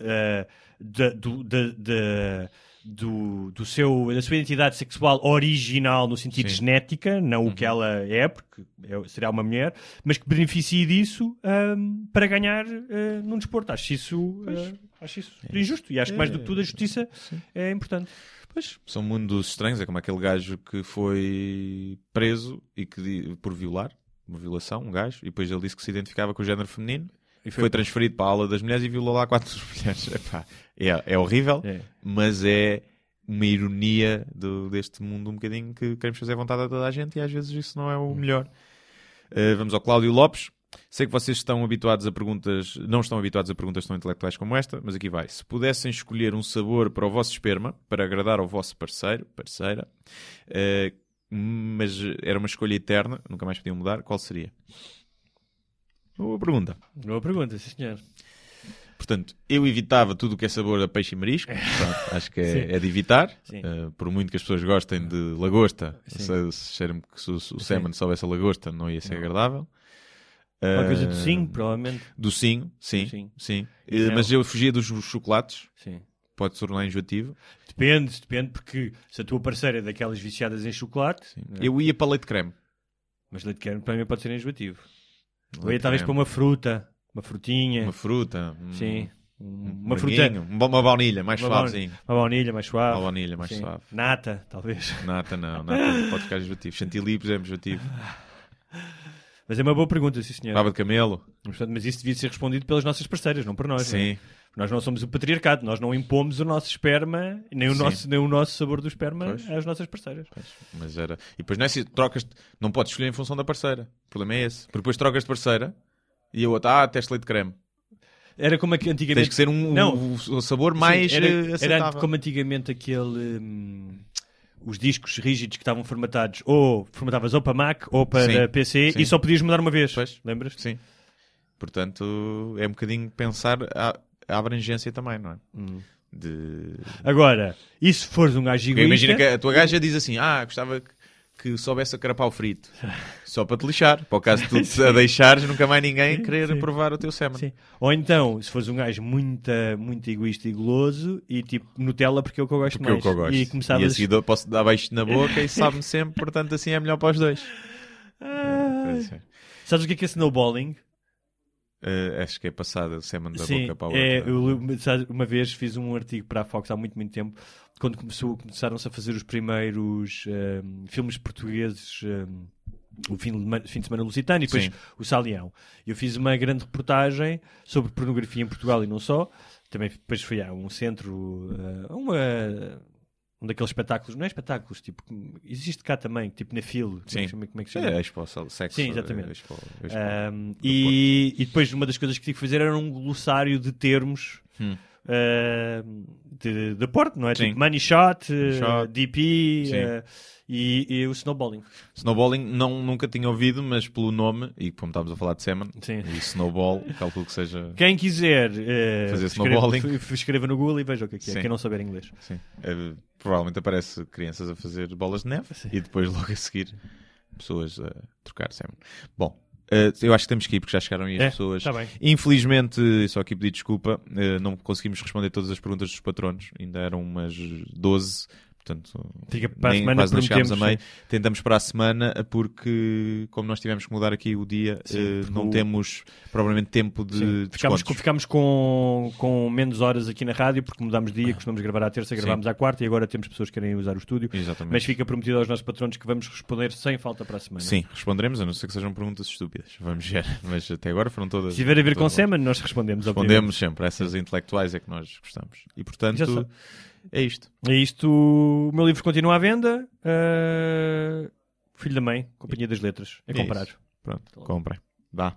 da, do, da- da- do, do seu, da sua identidade sexual original no sentido Sim. genética, não o que ela é, porque é- será uma mulher, mas que beneficie disso ahm, para ganhar ah, num desporto. Acho isso, ah, acho isso injusto e acho que mais do que tudo a justiça é importante. Pois, são mundos estranhos. É como aquele gajo que foi preso e que, por violar, uma violação, um gajo, e depois ele disse que se identificava com o género feminino. E Foi transferido para a aula das mulheres e violou lá quatro mulheres. Epá, é, é horrível, É. mas é uma ironia do- deste mundo um bocadinho que queremos fazer vontade a toda a gente e às vezes isso não é o melhor. Uh, vamos ao Cláudio Lopes. Sei que vocês estão habituados a perguntas, não estão habituados a perguntas tão intelectuais como esta, mas aqui vai. Se pudessem escolher um sabor para o vosso esperma, para agradar ao vosso parceiro, parceira, uh, mas era uma escolha eterna, nunca mais podiam mudar, qual seria? Boa pergunta. Boa pergunta, sim senhor. Portanto, eu evitava tudo o que é sabor a peixe e marisco. Pronto, acho que é, é de evitar. Sim. Uh, por muito que as pessoas gostem de lagosta, Sim. se, se, que se o, o semen soubesse a lagosta, não ia ser agradável. Uma coisa do sim, provavelmente. Docinho, sim. Sim. sim. E Uh, não. mas eu fugia dos chocolates, Sim. pode se tornar enjoativo. Depende, depende, porque se a tua parceira é daquelas viciadas em chocolate, não é? Eu ia para leite creme. mas leite creme para mim pode ser enjoativo. Ou ia talvez para uma fruta, uma frutinha, Uma fruta. um- sim, um- um uma fruta, uma, baunilha mais uma, suavezinho. baunilha, uma baunilha mais suave, Uma baunilha mais sim. suave. nata, talvez. Nata não, nata pode ficar enjoativo. Chantilly, por exemplo, enjoativo. Mas é uma boa pergunta, sim senhor. Baba de camelo. Mas, isso devia ser respondido pelas nossas parceiras, não por nós. não é? Sim. Nós não somos o patriarcado, nós não impomos o nosso esperma, nem o, Sim. nosso, nem o nosso sabor do esperma Pois. às nossas parceiras. Mas era. E depois não é se trocas. Não podes escolher em função da parceira. O problema é esse. Porque depois trocas de parceira e a outra, ah, teste leite de creme. Era como antigamente. Tens que ser um, Não. sabor Sim, mais era, eh, era aceitável. como antigamente aquele. hum, os discos rígidos que estavam formatados ou formatavas ou para Mac ou para Sim, PC sim. e só podias mudar uma vez. Pois. Lembras? Sim. Portanto, é um bocadinho pensar a, a abrangência também, não é? Hum. De... Agora, e se fores um gajo egoísta... imagina que a tua gaja diz assim: Ah, gostava que, que soubesse a carapau frito. Só para te lixar. Para o caso de tu te a deixares, nunca mais ninguém querer sim. provar o teu semen. Sim. Ou então, se fores um gajo muito, muito egoísta e goloso e tipo Nutella porque é o que eu gosto Porque é o mais. que eu gosto. E E começavas... assim dou- posso dar beijo na boca e sabe-me sempre, portanto assim é melhor para os dois. Ai. Sabes o que é que é snowballing? Eh, acho que é passada o semen da Sim, boca para a outra. é, eu li- sabes, uma vez fiz um artigo para a Fox há muito, muito tempo, quando começou, começaram-se a fazer os primeiros ehm, filmes portugueses, ehm, o fim de, fim de semana lusitano e depois Sim. o Salião. Eu fiz uma grande reportagem sobre pornografia em Portugal e não só. Também depois fui a um centro, eh, uma, um daqueles espetáculos, não é espetáculos, tipo, existe cá também, tipo na FIL, como é que Sim. chama- como é que se chama? É, Expo, sexo. Sim, exatamente. eh, Expo, Expo. Um, e, e depois uma das coisas que tive que fazer era um glossário de termos Hum. Uh, de, de Porto, não é? Sim. Tipo money shot, uh, Shot. DP uh, e, e o snowballing. Snowballing não, nunca tinha ouvido, mas pelo nome, e como estávamos a falar de semen, Sim. e snowball, calculo que seja. Quem quiser uh, Fazer escreva- snowballing. f- escreva no Google e veja o que é que é, quem não souber inglês. Sim. Eh, provavelmente aparece crianças a fazer bolas de neve Sim. e depois logo a seguir pessoas a trocar semen. Bom, Uh, eu acho que temos que ir porque já chegaram aí as É, pessoas. tá. Infelizmente, só aqui pedir desculpa, uh, não conseguimos responder todas as perguntas dos patronos. Ainda eram umas 12. Portanto, Fica para a nem, semana, quase não chegámos a meio. Tentamos para a semana porque, como nós tivemos que mudar aqui o dia, Sim, porque não o- temos provavelmente tempo de Sim. Ficámos, descontos. com, com, com menos horas aqui na rádio porque mudámos de dia, costumamos gravar à terça, gravámos à quarta e agora temos pessoas que querem usar o estúdio. Exatamente. Mas fica prometido aos nossos patronos que vamos responder sem falta para a semana. Sim, responderemos, a não ser que sejam perguntas estúpidas. Vamos ver. Mas até agora foram todas. Se tiver a ver com. Seman, nós respondemos. Respondemos sempre. Essas intelectuais é que nós gostamos. E portanto. É isto. É isto. O meu livro continua à venda. Uh, Filho da Mãe, Companhia das Letras. É É comprar. isso. Pronto, comprem. Vá,